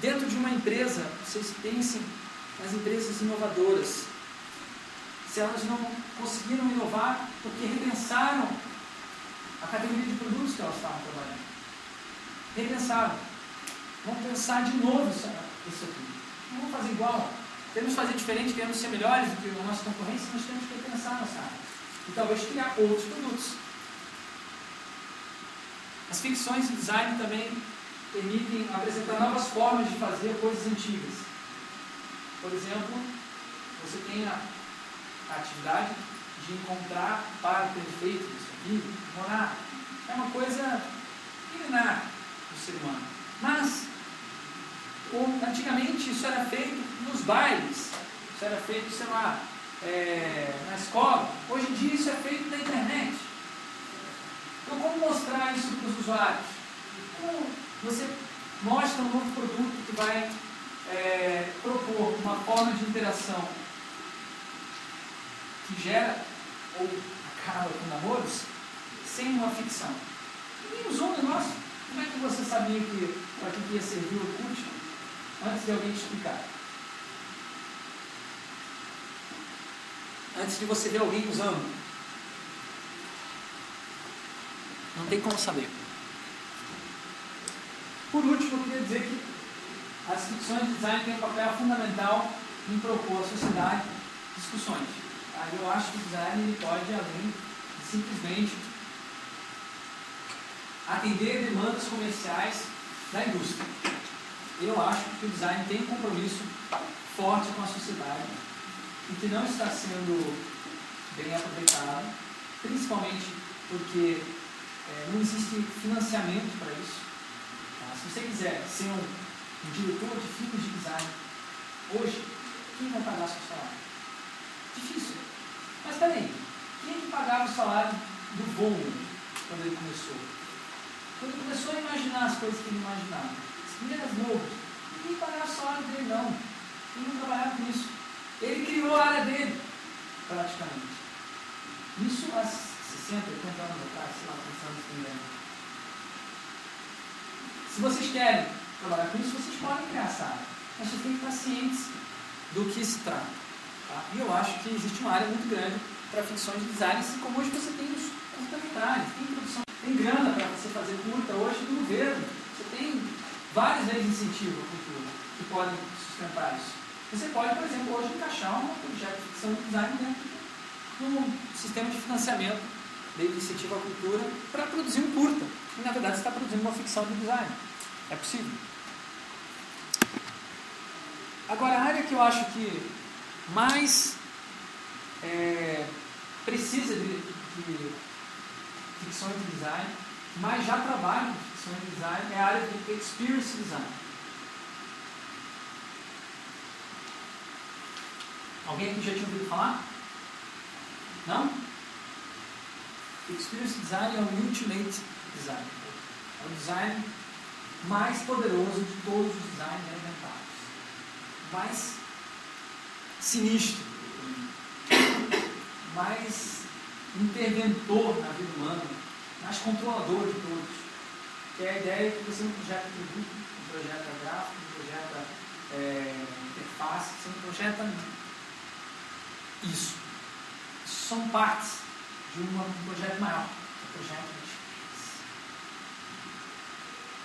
Dentro de uma empresa, vocês pensem nas empresas inovadoras. Se elas não conseguiram inovar porque repensaram a categoria de produtos que elas estavam trabalhando. Repensaram. Vamos pensar de novo isso, isso aqui. Não vamos fazer igual. Temos que fazer diferente, queremos ser melhores do que a nossa concorrência, nós temos que repensar nossa área. E talvez criar outros produtos. As ficções de design também permitem apresentar novas formas de fazer coisas antigas. Por exemplo, você tem a atividade de encontrar o par perfeito sua vida, morar. É uma coisa milenar do ser humano. Mas, antigamente isso era feito nos bailes, isso era feito, sei lá, é, na escola. Hoje em dia isso é feito na internet. Então, como mostrar isso para os usuários? Como você mostra um novo produto que vai é, propor uma forma de interação que gera ou acaba com namoros sem uma ficção. Ninguém usou o negócio. Como é que você sabia que para que ia servir o Orkut antes de alguém te explicar? Antes de você ver alguém usando. Não tem como saber. Por último, eu queria dizer que as ficções de design têm um papel fundamental em propor à sociedade discussões. Aí eu acho que o design ele pode além de simplesmente atender demandas comerciais da indústria. Eu acho que o design tem um compromisso forte com a sociedade e que não está sendo bem aproveitado, principalmente porque é, não existe financiamento para isso. Tá? Se você quiser ser um, um, diretor de filmes de design, hoje, quem vai pagar seu salário? Difícil. Mas peraí, quem é que pagava o salário do Volvo quando ele começou? Quando ele começou a imaginar as coisas que ele imaginava, as primeiras logos, ninguém pagava o salário dele não. Ele não trabalhava com isso. Ele criou a área dele, praticamente. Isso há 60, 80 anos atrás, sei lá, pensando assim, Se vocês querem trabalhar com isso, vocês podem criar essa área. Mas vocês têm que estar cientes do que se trata. Tá? E eu acho que existe uma área muito grande para ficções de design, assim como hoje você tem os curta-metragens, tem produção, tem grana para você fazer curta hoje do governo. Você tem várias leis de incentivo à cultura que podem sustentar isso. Você pode, por exemplo, hoje encaixar um projeto de ficção de design dentro do sistema de financiamento lei de incentivo à cultura para produzir um curta. E na verdade você está produzindo uma ficção de design. É possível. Agora, a área que eu acho que mais é, precisa de, de ficções de design, mas já trabalha em ficções de design, é a área de experience design. Alguém aqui já tinha ouvido falar? Não? Experience Design é o Ultimate Design. É o design mais poderoso de todos os designs inventados. Mais sinistro. Mais interventor na vida humana. Mais controlador de todos. Que é a ideia de que você não projeta produto, não projeta gráfico, não projeta é, interface, você não projeta isso. São partes de um projeto maior, que é o projeto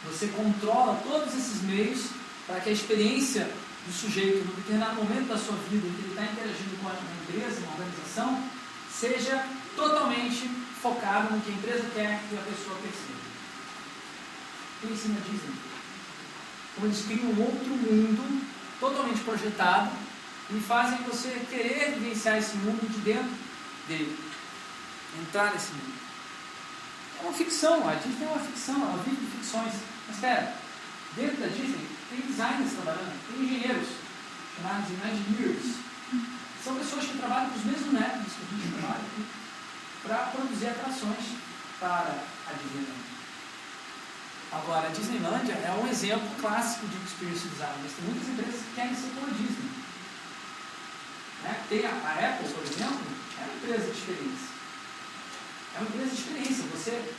de Você controla todos esses meios para que a experiência do sujeito, no determinado momento da sua vida, que ele está interagindo com uma empresa, uma organização, seja totalmente focado no que a empresa quer que a pessoa perceba. Pense na Disney. Como eles criam um outro mundo totalmente projetado e fazem você querer vivenciar esse mundo de dentro dele entrar nesse mundo. É uma ficção, a Disney é uma ficção, ela vive de ficções. Mas espera, dentro da Disney tem designers trabalhando, tem engenheiros, chamados Imagineers. São pessoas que trabalham com os mesmos métodos que a gente trabalha para produzir atrações para a Disneyland. Agora, a Disneylandia é um exemplo clássico de experience design, mas tem muitas empresas que querem ser como a Disney. Né? Tem a, a Apple, por exemplo, é uma empresa de experiência. É uma empresa de experiência. Você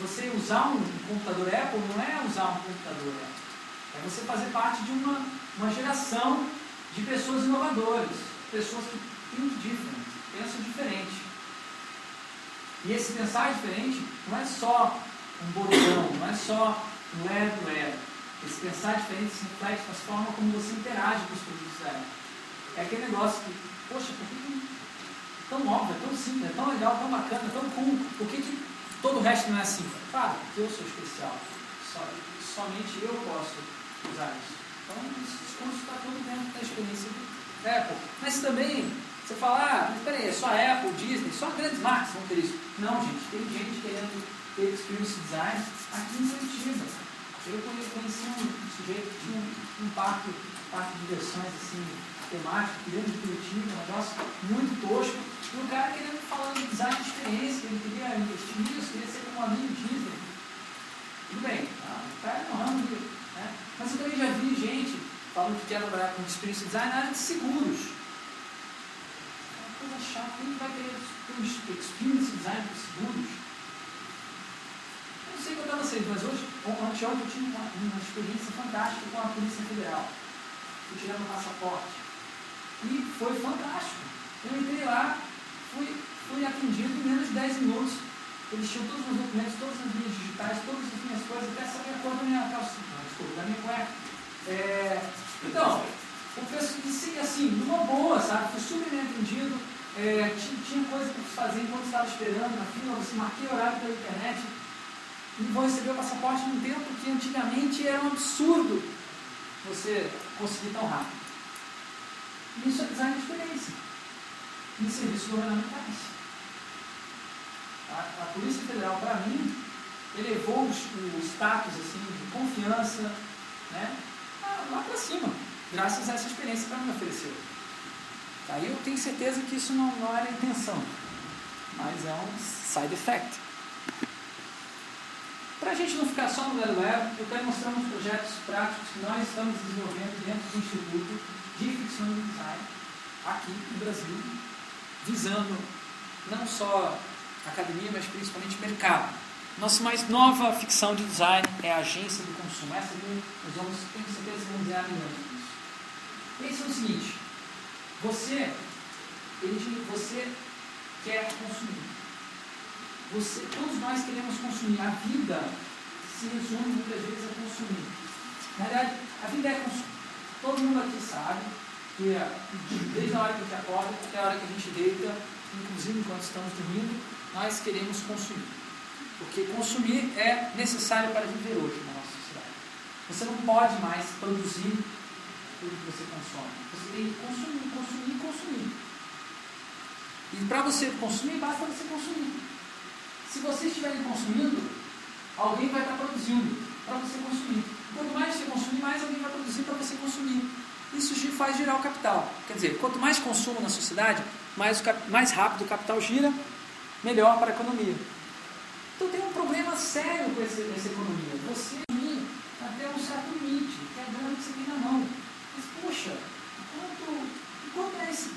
você usar um computador Apple não é usar um computador Apple. É você fazer parte de uma, uma geração de pessoas inovadoras, pessoas que think different, pensam diferente. E esse pensar diferente não é só um botão, não é só um lero lero. Esse pensar diferente se reflete na forma como você interage com os produtos da Apple. É aquele negócio que, poxa, por que tão óbvio, é tão simples, é tão legal, tão bacana, tão cool, por que, que todo o resto não é assim? Porque eu sou especial. Só, somente eu posso usar isso. Então, isso está tudo dentro da experiência do Apple. Mas também, você fala, ah, mas peraí, é só Apple, Disney, só grandes marcas vão ter isso. Não, gente, tem gente querendo ter experience design aqui em Curitiba. Eu conheci um sujeito que tinha um, um parque, parque de diversões assim, temático, grande de Curitiba, um negócio muito tosco. E o cara querendo falar de design de experiência, ele queria investir nisso, queria ser como um amigo Disney. Tudo bem, tá? o cara não ramo né? Mas eu também já vi gente falando que quer trabalhar com experiência design na área de seguros. É uma coisa chata, quem vai querer um experience design para seguros? Eu não sei contar vocês, mas hoje, ontem eu tive uma, uma experiência fantástica com a Polícia Federal. Fui tirar meu passaporte. E foi fantástico. Eu entrei lá, fui, fui atendido em menos de 10 minutos. Eles tinham todos os meus documentos, todas as minhas digitais, todas as minhas coisas, até saber a cor da minha calça, desculpa, da minha cueca. É, então, o preço disse assim, numa boa, sabe? Fui super bem atendido, é, tinha, tinha coisa para fazer enquanto estava esperando na fila, você marquei horário pela internet e vou receber o passaporte num tempo que antigamente era um absurdo você conseguir tão rápido. Isso é design de experiência em serviços governamentais. A, a Polícia Federal, para mim, elevou o status assim, de confiança né, lá para cima, graças a essa experiência que ela me ofereceu. Aí eu tenho certeza que isso não, não era a intenção, mas é um side effect. Para a gente não ficar só no Lero Lero, eu quero mostrar uns projetos práticos que nós estamos desenvolvendo dentro do Instituto de Ficção e Design, aqui no Brasil, visando não só academia, mas principalmente mercado. Nossa mais nova ficção de design é a agência do consumo. Essa aqui nós vamos, tenho certeza, vamos dizer milhões disso. Pense no seguinte, você, ele, você quer consumir. Você, todos nós queremos consumir. A vida se resume muitas vezes a consumir. Na verdade, a vida é consumir. Todo mundo aqui sabe que é, desde a hora que a gente acorda até a hora que a gente deita, inclusive enquanto estamos dormindo, nós queremos consumir. Porque consumir é necessário para viver hoje na nossa sociedade. Você não pode mais produzir tudo que você consome. Você tem que consumir, consumir, consumir. E para você consumir, basta você consumir. Se vocês estiverem consumindo, alguém vai estar produzindo para você consumir. Quanto mais você consumir, mais alguém vai produzir para você consumir. Isso faz girar o capital. Quer dizer, quanto mais consumo na sociedade, mais, mais rápido o capital gira, melhor para a economia. Então tem um problema sério com esse, essa economia. Você ir até um certo limite, que é a grana que você tem na mão. Mas, poxa, quanto, quanto é esse,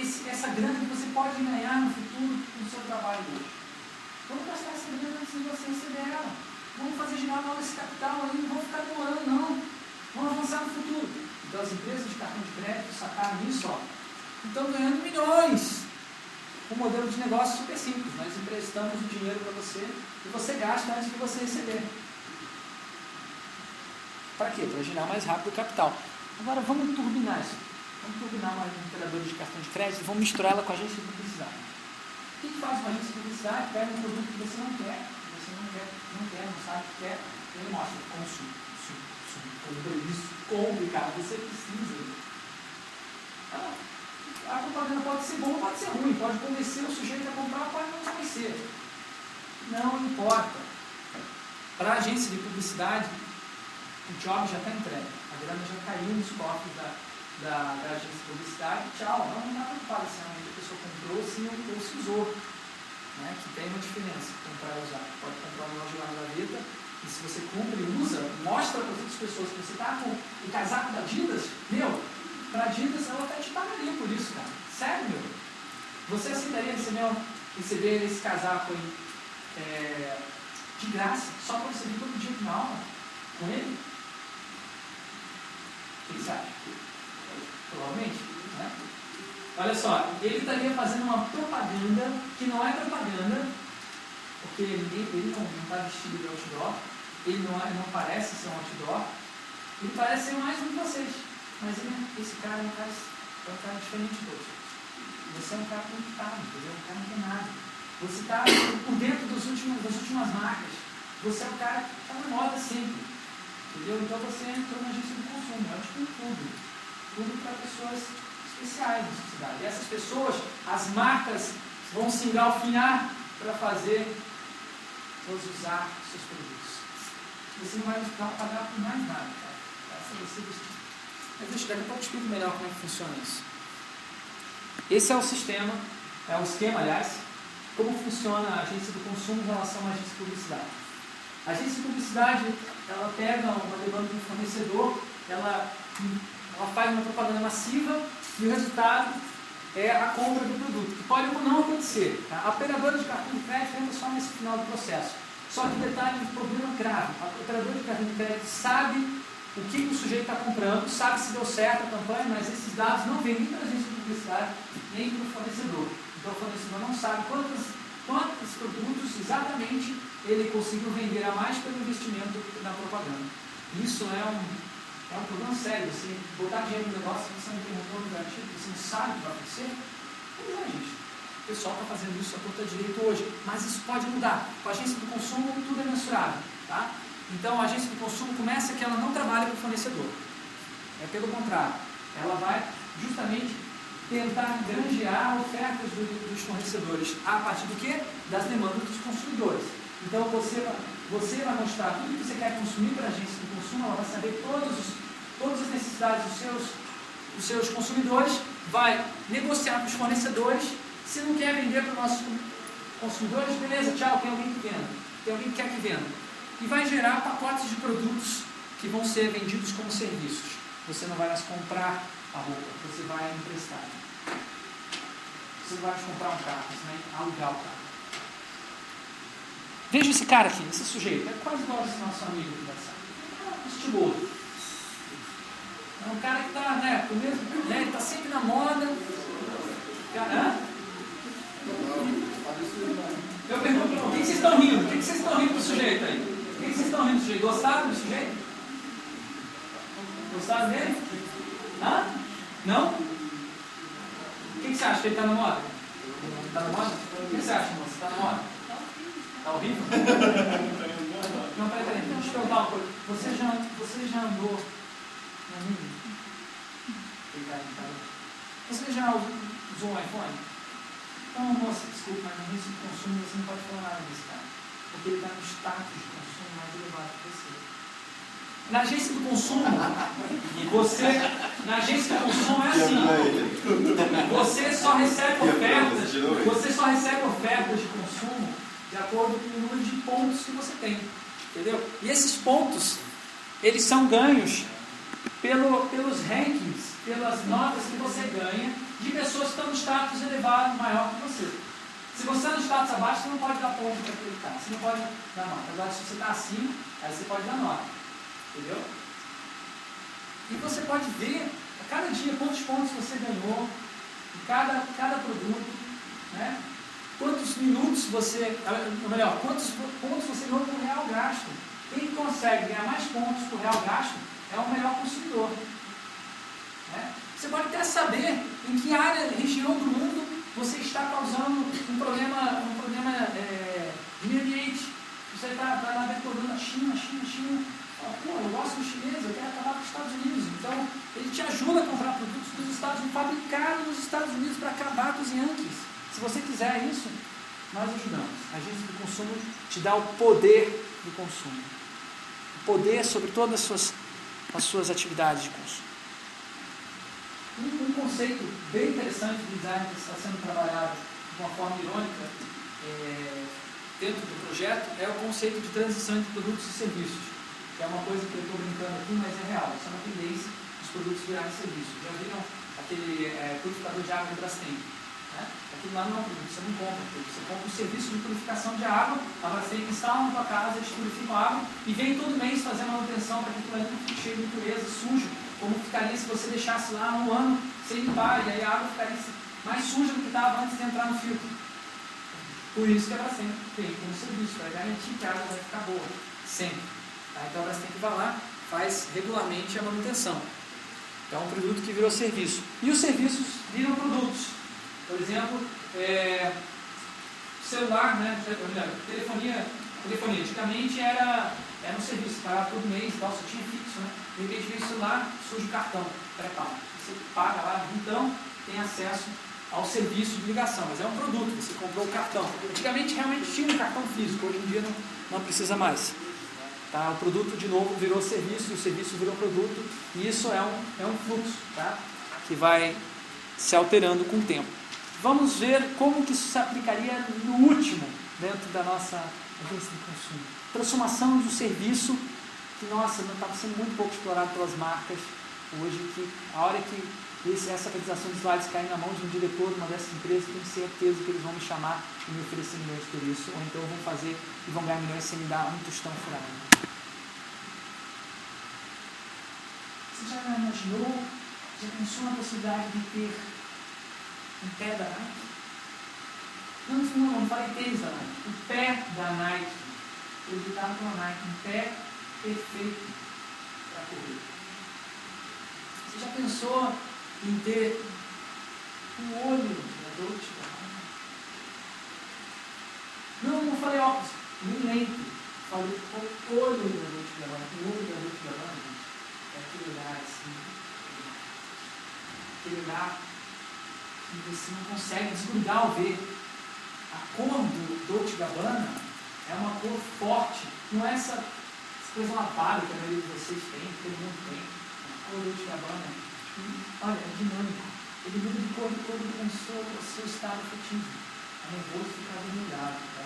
esse, essa grana que você pode ganhar no futuro no seu trabalho hoje? Vamos gastar essa grana antes de você receber ela. Vamos fazer girar logo esse capital aí, não vamos ficar demorando, não. Vamos avançar no futuro. Então as empresas de cartão de crédito sacaram isso, ó. Estão ganhando milhões. Um modelo de negócio simples. Nós emprestamos o dinheiro para você e você gasta antes de você receber. Para quê? Para girar mais rápido o capital. Agora vamos turbinar isso. Vamos turbinar uma operadora de cartão de crédito e vamos misturar ela com a agência de publicidade. O que, faz uma agência de publicidade? Pega um produto que você não quer, que você não quer, não quer, não sabe o que quer, ele mostra, consome, compre isso, compre, cara, você precisa. Ah, a propaganda pode ser boa, pode ser ruim, pode convencer o sujeito a comprar, pode não convencer. Não importa. Para a agência de publicidade, o job já está entregue. A grana já caiu nos cofres da, da, da, agência de publicidade. Tchau. Não, não está preocupado se realmente a pessoa comprou se, ou se usou. Né? Que tem uma diferença comprar e usar. Pode comprar uma loja lá na gaveta e se você compra e usa, mostra para as outras pessoas que você está com o casaco da Adidas, meu, para Adidas, ela até te pagaria por isso, cara. Sério, meu. Você aceitaria receber, receber esse casaco aí é, de graça, só para você vir todo dia para aula com ele? O que você acha? Provavelmente, né? Olha só, ele estaria fazendo uma propaganda que não é propaganda, porque ele, ele não está vestido de outdoor, ele não, é, não parece ser um outdoor, ele parece ser mais um de vocês, mas esse cara é um cara, é um cara diferente de todos. Você é um cara conectado, entendeu? Um cara nada. Você está por dentro dos últimos, das últimas marcas. Você é um cara que está na moda sempre. Entendeu? Então você entrou na agência do consumo. É tipo um clube. Clube para pessoas especiais na sociedade. E essas pessoas, as marcas, vão se engalfinhar para fazer todos usar seus produtos. Você não vai pagar por mais nada, cara. Essa você vestir. Mas deixa, daqui a pouco eu explico melhor como é que funciona isso. Esse é o sistema, é o esquema, aliás, como funciona a agência do consumo em relação à agência de publicidade. A agência de publicidade, ela pega uma demanda do fornecedor, ela, ela faz uma propaganda massiva e o resultado é a compra do produto, que pode ou não acontecer. Tá? A operadora de cartão de crédito entra só nesse final do processo. Só que detalhe, um problema grave. A operadora de cartão de crédito sabe o que, o sujeito está comprando, sabe se deu certo a campanha, mas esses dados não vêm nem para a agência de nem para o fornecedor. Então o fornecedor não sabe quantos, quantos produtos exatamente ele conseguiu vender a mais pelo investimento na propaganda. Isso é um, é um problema sério. Você botar dinheiro no negócio você não tem retorno garantido, você não sabe o que vai acontecer. Pois é, gente. O pessoal está fazendo isso a porta direito hoje. Mas isso pode mudar. Com a agência do consumo, tudo é mensurável. Tá? Então, a agência do consumo começa que ela não trabalha com o fornecedor. É pelo contrário. Ela vai justamente tentar granjear ofertas do, dos fornecedores a partir do quê? Das demandas dos consumidores. Então, você, você vai mostrar tudo que você quer consumir para a agência do consumo, ela vai saber todos os, todas as necessidades dos seus, dos seus consumidores, vai negociar com os fornecedores. Se não quer vender para os nossos consumidores, beleza, tchau, tem alguém que venda. Tem alguém que quer que venda. E vai gerar pacotes de produtos que vão ser vendidos como serviços. Você não vai mais comprar a roupa, você vai emprestar. Você não vai mais comprar um carro, você vai alugar o carro. Veja esse cara aqui, esse sujeito, é quase igual esse nosso amigo aqui da sala. É estiloso. É um cara que está, né, né, está sempre na moda. Cara, eu pergunto, o que vocês estão rindo? O que vocês estão rindo do sujeito aí? Que vocês estão rindo do sujeito? Gostaram do sujeito? Gostaram dele? Hã? Não? O que, você acha? Que ele está na moda? Está na moda? O que você acha, moça? Está na moda? Está horrível? Não, peraí, peraí. Deixa eu perguntar uma coisa. Você já, você já andou na mídia? Você já usou um iPhone? Então, moça, desculpa, mas no início de consumo você não pode falar nada desse cara. Porque ele está no status de consumo mais elevado que você. Na agência do consumo, você, na agência do consumo é assim. Você só recebe ofertas, você só recebe ofertas de consumo de acordo com o número de pontos que você tem. Entendeu? E esses pontos, eles são ganhos pelo, pelos rankings, pelas notas que você ganha de pessoas que estão no status elevado maior que você. Se você está no status abaixo, você não pode dar ponto para aquele cara, você não pode dar nota. Agora, se você está acima, aí você pode dar nota. Entendeu? E você pode ver a cada dia quantos pontos você ganhou em cada, cada produto, né? quantos minutos você, ou melhor, quantos pontos você ganhou por real gasto. Quem consegue ganhar mais pontos por real gasto é o melhor consumidor. Né? Você pode até saber em que área, região do mundo você está causando um problema, um problema é, de meio ambiente. Você está tá lá decorando a China, China, China. Fala, pô, eu gosto dos chineses, eu quero acabar com os Estados Unidos. Então, ele te ajuda a comprar produtos dos Estados Unidos, fabricados nos Estados Unidos para acabar com os Yankees. Se você quiser isso, nós ajudamos. A agência do consumo te dá o poder do consumo. O poder sobre todas as suas, as suas atividades de consumo. Um, um conceito bem interessante de design que está sendo trabalhado de uma forma irônica é, dentro do projeto é o conceito de transição de produtos e serviços que é uma coisa que eu estou brincando aqui, mas é real. Isso é uma tendência dos produtos virarem serviço. Já viram aquele é, purificador de água do Brastemp? Né? Aquilo lá não é um produto, você não compra. Você compra o serviço de purificação de água, a Brastemp instala na tua casa, eles purificam a água e vem todo mês fazer manutenção para que aquilo ali não fique cheio de impureza, sujo, como ficaria se você deixasse lá um ano sem limpar, e aí a água ficaria mais suja do que estava antes de entrar no filtro. Por isso que a Brastemp tem como serviço, para garantir que a água vai ficar boa, sempre. Tá? Então a Brastemp vai lá, faz regularmente a manutenção. Então é um produto que virou serviço. E os serviços viram produtos. Por exemplo, é, celular, né, telefonia, telefonia. Antigamente era, era um serviço, pagava todo mês tal, só tinha fixo, né? De repente vem o celular, surge o cartão pré-pago. Você paga lá, então tem acesso ao serviço de ligação, mas é um produto, você comprou o cartão. Antigamente realmente tinha um cartão físico, hoje em dia não, não precisa mais. Tá? O produto de novo virou serviço, o serviço virou produto, e isso é um, é um fluxo tá? que vai se alterando com o tempo. Vamos ver como que isso se aplicaria no último, dentro da nossa agência de consumo. Transformação um serviço que, nossa, não está sendo muito pouco explorado pelas marcas hoje, que a hora que esse, essa atualização de slides cair na mão de um diretor de uma dessas empresas, tenho certeza que eles vão me chamar e me oferecer milhões por isso, ou então vão fazer e vão ganhar milhões sem me dar um tostão furado. Você já imaginou, já pensou na possibilidade de ter um pé da Nike? Não, não, não falei tênis da Nike. O pé da Nike, editado pela Nike, um pé perfeito para correr. Você já pensou em ter um olho da Dolce Gabbana? Não, não falei óculos, nem lente. Falei o olho da Dolce Gabbana. O olho da Gabbana, gente, é aquele olhar assim, aquele olhar que você não consegue desgrudar ao ver. A cor do Dolce Gabbana é uma cor forte, não é essa, essa coisa lavada que a maioria de vocês tem, todo mundo tem. Cor Dolce Gabbana, olha, é dinâmico. Ele muda de cor de cor com o seu, estado afetivo. A nervoso fica avermelhado, fica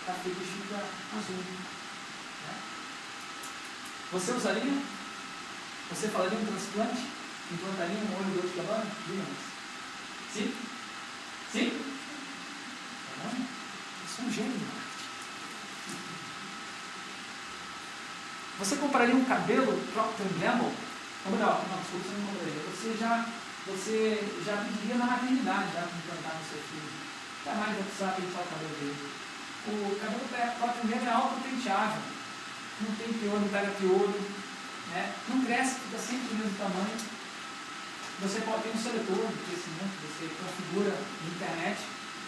Está feito fica azul. Né? Você usaria? Você falaria um transplante? implantaria um olho do Gabbana? Digamos. Sim? Sim? Tá bom? Eu sou um gênio de marketing. Você compraria um cabelo Procter Gamble? Ou melhor, não, desculpa, você não compraria. Você já, você já pediria na maternidade já para implantar no seu filho. Jamais vai precisar pentear o cabelo dele. O cabelo Procter Gamble é autopenteável. Não tem piolho, não pega piolho. Né? Não cresce, fica sempre do mesmo tamanho você pode ter um seletor de crescimento, você configura na internet,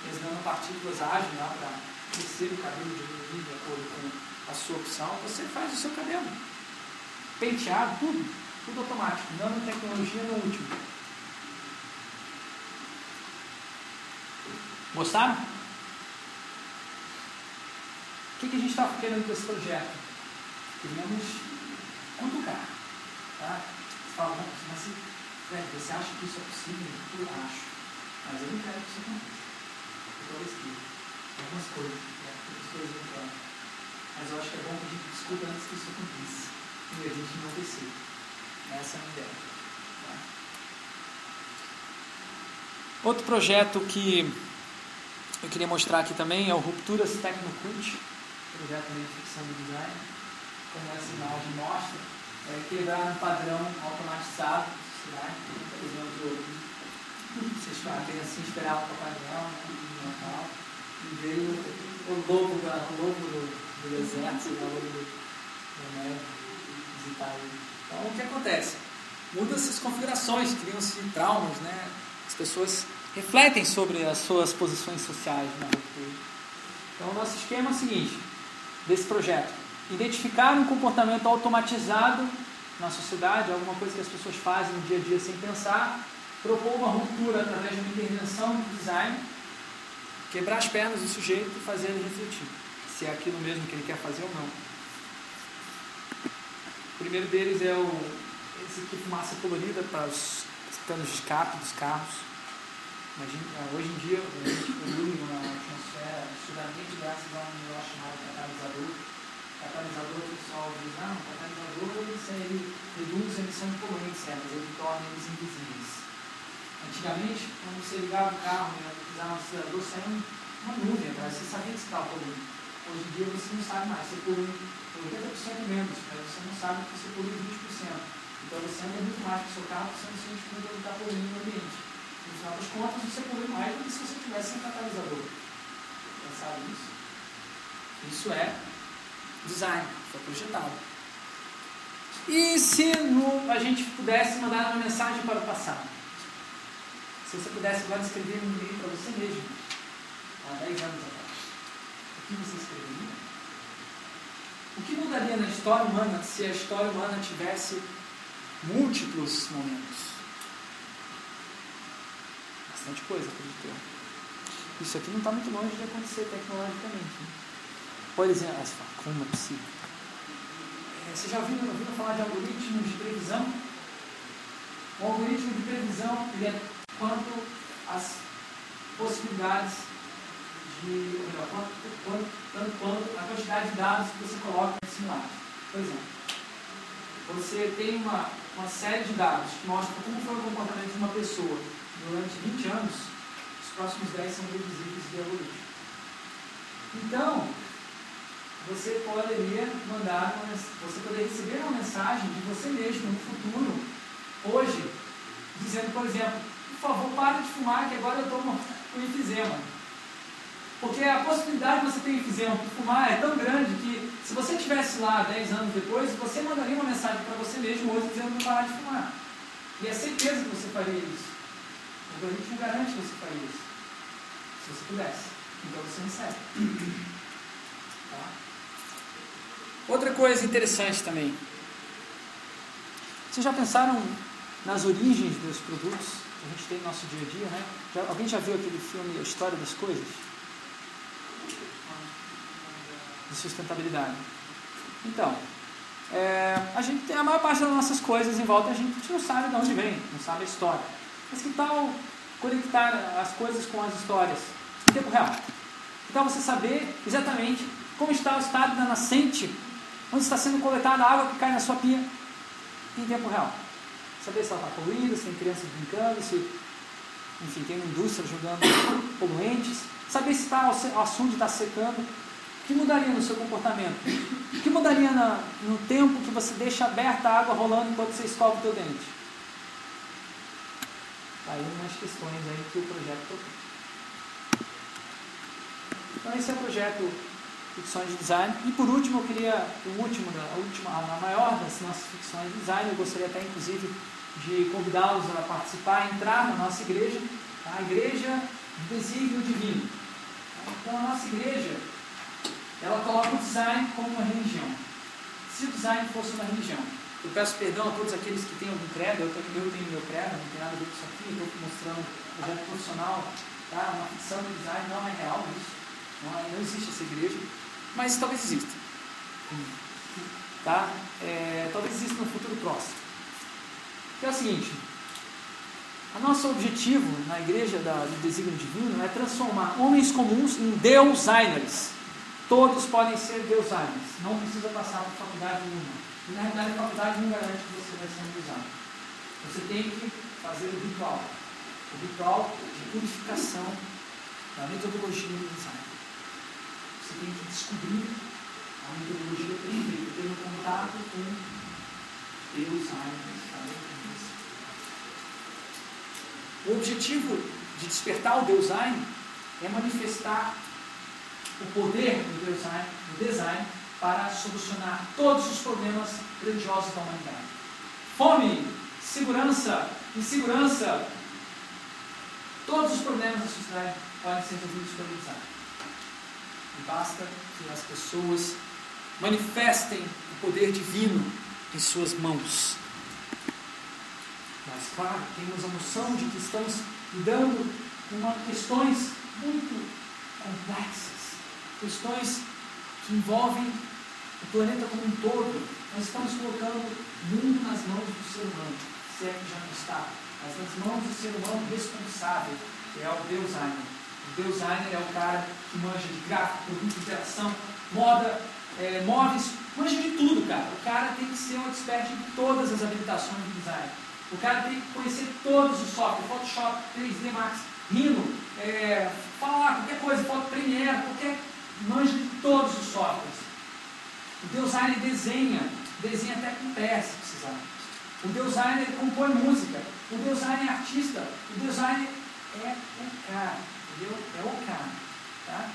eles dando partículas ágeis lá para crescer o cabelo de acordo com a sua opção, você faz o seu cabelo. Penteado, tudo, tudo automático, nanotecnologia no último. Gostaram? O que, que a gente está querendo com esse projeto? Queremos cutucar. Tá? Você fala, Fred, você acha que isso é possível? Eu acho. Mas eu não quero que isso aconteça. Eu estou. Algumas coisas, né? Outras coisas quero. Mas eu acho que é bom que a gente discuta antes que isso aconteça. E a gente descer. Essa é a ideia. Tá? Outro projeto que eu queria mostrar aqui também é o Rupturas Tecnocut, projeto de ficção do design, como essa imagem mostra, é quebrar um padrão automatizado por exemplo, vocês querem assim esperar o no Natal, e veio o lobo, o lobo do, do deserto, do, do neve, visitar ele. Então, o que acontece? Muda-se as configurações, criam-se traumas, né? As pessoas refletem sobre as suas posições sociais na ruptura. Então, o nosso esquema é o seguinte, desse projeto. Identificar um comportamento automatizado na sociedade, alguma coisa que as pessoas fazem no dia a dia sem pensar, propor uma ruptura através de uma intervenção de design, quebrar as pernas do sujeito e fazer ele refletir se é aquilo mesmo que ele quer fazer ou não. O primeiro deles é o, esse aqui, fumaça colorida para os canos de escape dos carros. Imagina, hoje em dia a gente polui uma atmosfera absurdamente graças a um negócio chamado catalisador catalisador, o pessoal diz, não, o catalisador ele reduz a emissão de poluentes, é, mas ele torna eles invisíveis. Antigamente, quando você ligava o carro e precisava um acelerador, saía uma nuvem atrás, você sabia que estava poluindo. Hoje em dia você não sabe mais, você polui 80% menos, mas você não sabe que você polui 20%. Então você anda muito mais com o seu carro, você não como ele está poluindo o ambiente. No final das contas, você polui mais do que se você tivesse sem catalisador. Pensaram nisso? Isso é design, foi projetado. E se no, a gente pudesse mandar uma mensagem para o passado? Se você pudesse agora escrever um e-mail para você mesmo, há 10 anos atrás, o que você escreveria? O que mudaria na história humana se a história humana tivesse múltiplos momentos? Bastante coisa, acredito eu. Isso aqui não está muito longe de acontecer tecnologicamente. Né? Por exemplo, ah, como é possível? É, você já ouviu, ouviu falar de algoritmos de previsão? O algoritmo de previsão ele é quanto às possibilidades de, melhor, quanto, quanto, tanto quanto a quantidade de dados que você coloca em simulado. Por exemplo, você tem uma, uma série de dados que mostram como foi o comportamento de uma pessoa durante 20 anos, os próximos 10 são previsíveis de algoritmo. Então, você poderia mandar, uma, você poderia receber uma mensagem de você mesmo no futuro, hoje, dizendo, por exemplo, por favor, pare de fumar que agora eu estou com enfisema. Porque a possibilidade de você ter enfisema por fumar é tão grande que se você estivesse lá 10 anos depois, você mandaria uma mensagem para você mesmo hoje dizendo para parar de fumar. E é certeza que você faria isso. O algoritmo garante que você faria isso. Se você pudesse. Então você recebe. Outra coisa interessante também. Vocês já pensaram nas origens dos produtos que a gente tem no nosso dia a dia, né? Já, alguém já viu aquele filme A História das Coisas? De sustentabilidade. Então, é, a gente tem a maior parte das nossas coisas em volta, a gente não sabe de onde vem, não sabe a história. Mas que tal conectar as coisas com as histórias em tempo real? Que tal você saber exatamente como está o estado da nascente onde está sendo coletada a água que cai na sua pia em tempo real. Saber se ela está poluída, se tem crianças brincando, se enfim, tem uma indústria jogando poluentes. Saber se está, o assunto está secando. Que mudaria no seu comportamento? O que mudaria na, no tempo que você deixa aberta a água rolando enquanto você escova o teu dente? Tá aí umas questões aí que o projeto propõe. Então esse é o projeto ficções de design. E por último, eu queria, o último, a, última, a maior das nossas ficções de design, eu gostaria até inclusive de convidá-los a participar, a entrar na nossa igreja, a igreja do desígnio divino. Então a nossa igreja, ela coloca o design como uma religião. Se o design fosse uma religião, eu peço perdão a todos aqueles que têm algum credo, eu, eu tenho meu credo, não tem nada a ver com isso aqui, estou mostrando um projeto profissional, tá? uma ficção de design, não é real isso, não, é, não existe essa igreja mas talvez exista. Tá? É, talvez exista no futuro próximo. Que é o seguinte, o nosso objetivo na igreja da, do desígnio divino é transformar homens comuns em deusiners. Todos podem ser deusiners, não precisa passar por faculdade nenhuma. E na realidade a faculdade não garante que você vai ser um designer. Você tem que fazer o ritual. O ritual de purificação da metodologia do design. Você tem que descobrir a metodologia perfeita, um contato com Deus, O objetivo de despertar o design é manifestar o poder do design, do design para solucionar todos os problemas grandiosos da humanidade. Fome, segurança, insegurança, todos os problemas da sociedade podem ser resolvidos pelo design. E basta que as pessoas manifestem o poder divino em suas mãos. Mas, claro, temos a noção de que estamos lidando com questões muito complexas, questões que envolvem o planeta como um todo. Nós estamos colocando mundo nas mãos do ser humano, se é que já não está, mas nas mãos do ser humano responsável, que é o Ainda. O designer é o cara que manja de gráfico, produto, interação, moda, é, móveis, manja de tudo, cara. O cara tem que ser um expert em todas as habilitações de design. O cara tem que conhecer todos os softwares, Photoshop, 3D Max, Rhino, é, falar qualquer coisa, Photo Premiere, qualquer manja de todos os softwares. O designer desenha, desenha até com pé se precisar. O designer compõe música. O designer é artista. O designer é o cara, entendeu? É o cara. Tá?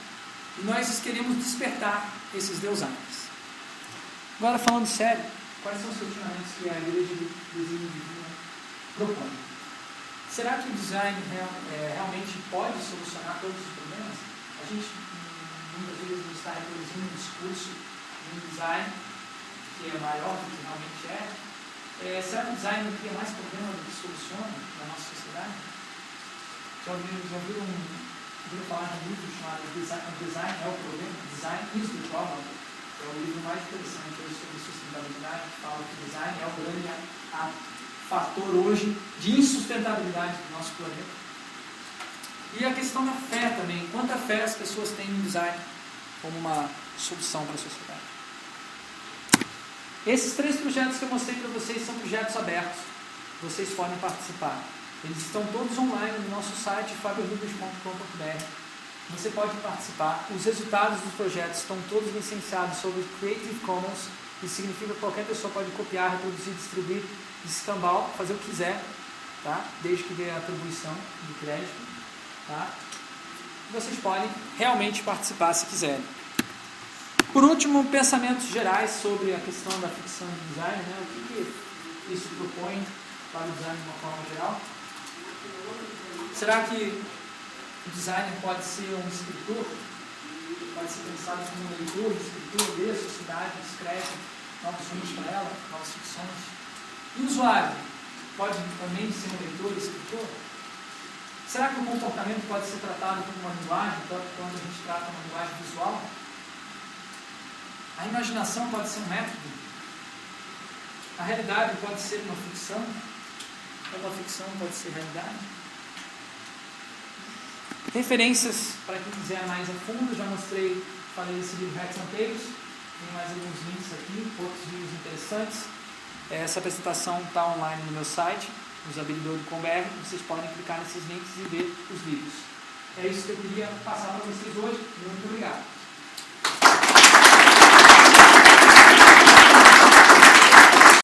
E nós queremos despertar esses designers. Agora falando sério, quais são os questionamentos que a igreja de desenho divino propõe? Será que o design real, é, realmente pode solucionar todos os problemas? A gente está reproduzindo um discurso de um design que é maior do que realmente é. é será que o design não cria mais problema do que soluciona na nossa sociedade? Já ouviram, já ouviram, ouviram falar livro chamado Design, design é o Problema? Design is the Problem. É o livro mais interessante hoje sobre sustentabilidade, que fala que design é o grande fator hoje de insustentabilidade do nosso planeta. E a questão da fé também. Quanta fé as pessoas têm no design como uma solução para a sociedade. Esses três projetos que eu mostrei para vocês são projetos abertos. Vocês podem participar. Eles estão todos online no nosso site fabiorubens.com.br. Você pode participar. Os resultados dos projetos estão todos licenciados sobre Creative Commons, que significa que qualquer pessoa pode copiar, reproduzir, distribuir escambau, fazer o que quiser, tá? desde que dê a atribuição de crédito. Tá? Vocês podem realmente participar se quiserem. Por último, pensamentos gerais sobre a questão da ficção de design, né? o que, que isso propõe para o design de uma forma geral. Será que o designer pode ser um escritor? Pode ser pensado como um leitor, escritor, lê a sociedade, escreve novos filmes para ela, novas ficções. E o usuário pode também ser um leitor escritor? Será que o comportamento pode ser tratado como uma linguagem, tanto quando a gente trata uma linguagem visual? A imaginação pode ser um método? A realidade pode ser uma ficção? Uma ficção pode ser realidade? Referências, para quem quiser mais a fundo, já mostrei, falei desse livro Hacks and Tables, tem mais alguns links aqui, outros vídeos interessantes. Essa apresentação está online no meu site, usabilidade do Comber, vocês podem clicar nesses links e ver os vídeos. É isso que eu queria passar para vocês hoje. Muito obrigado.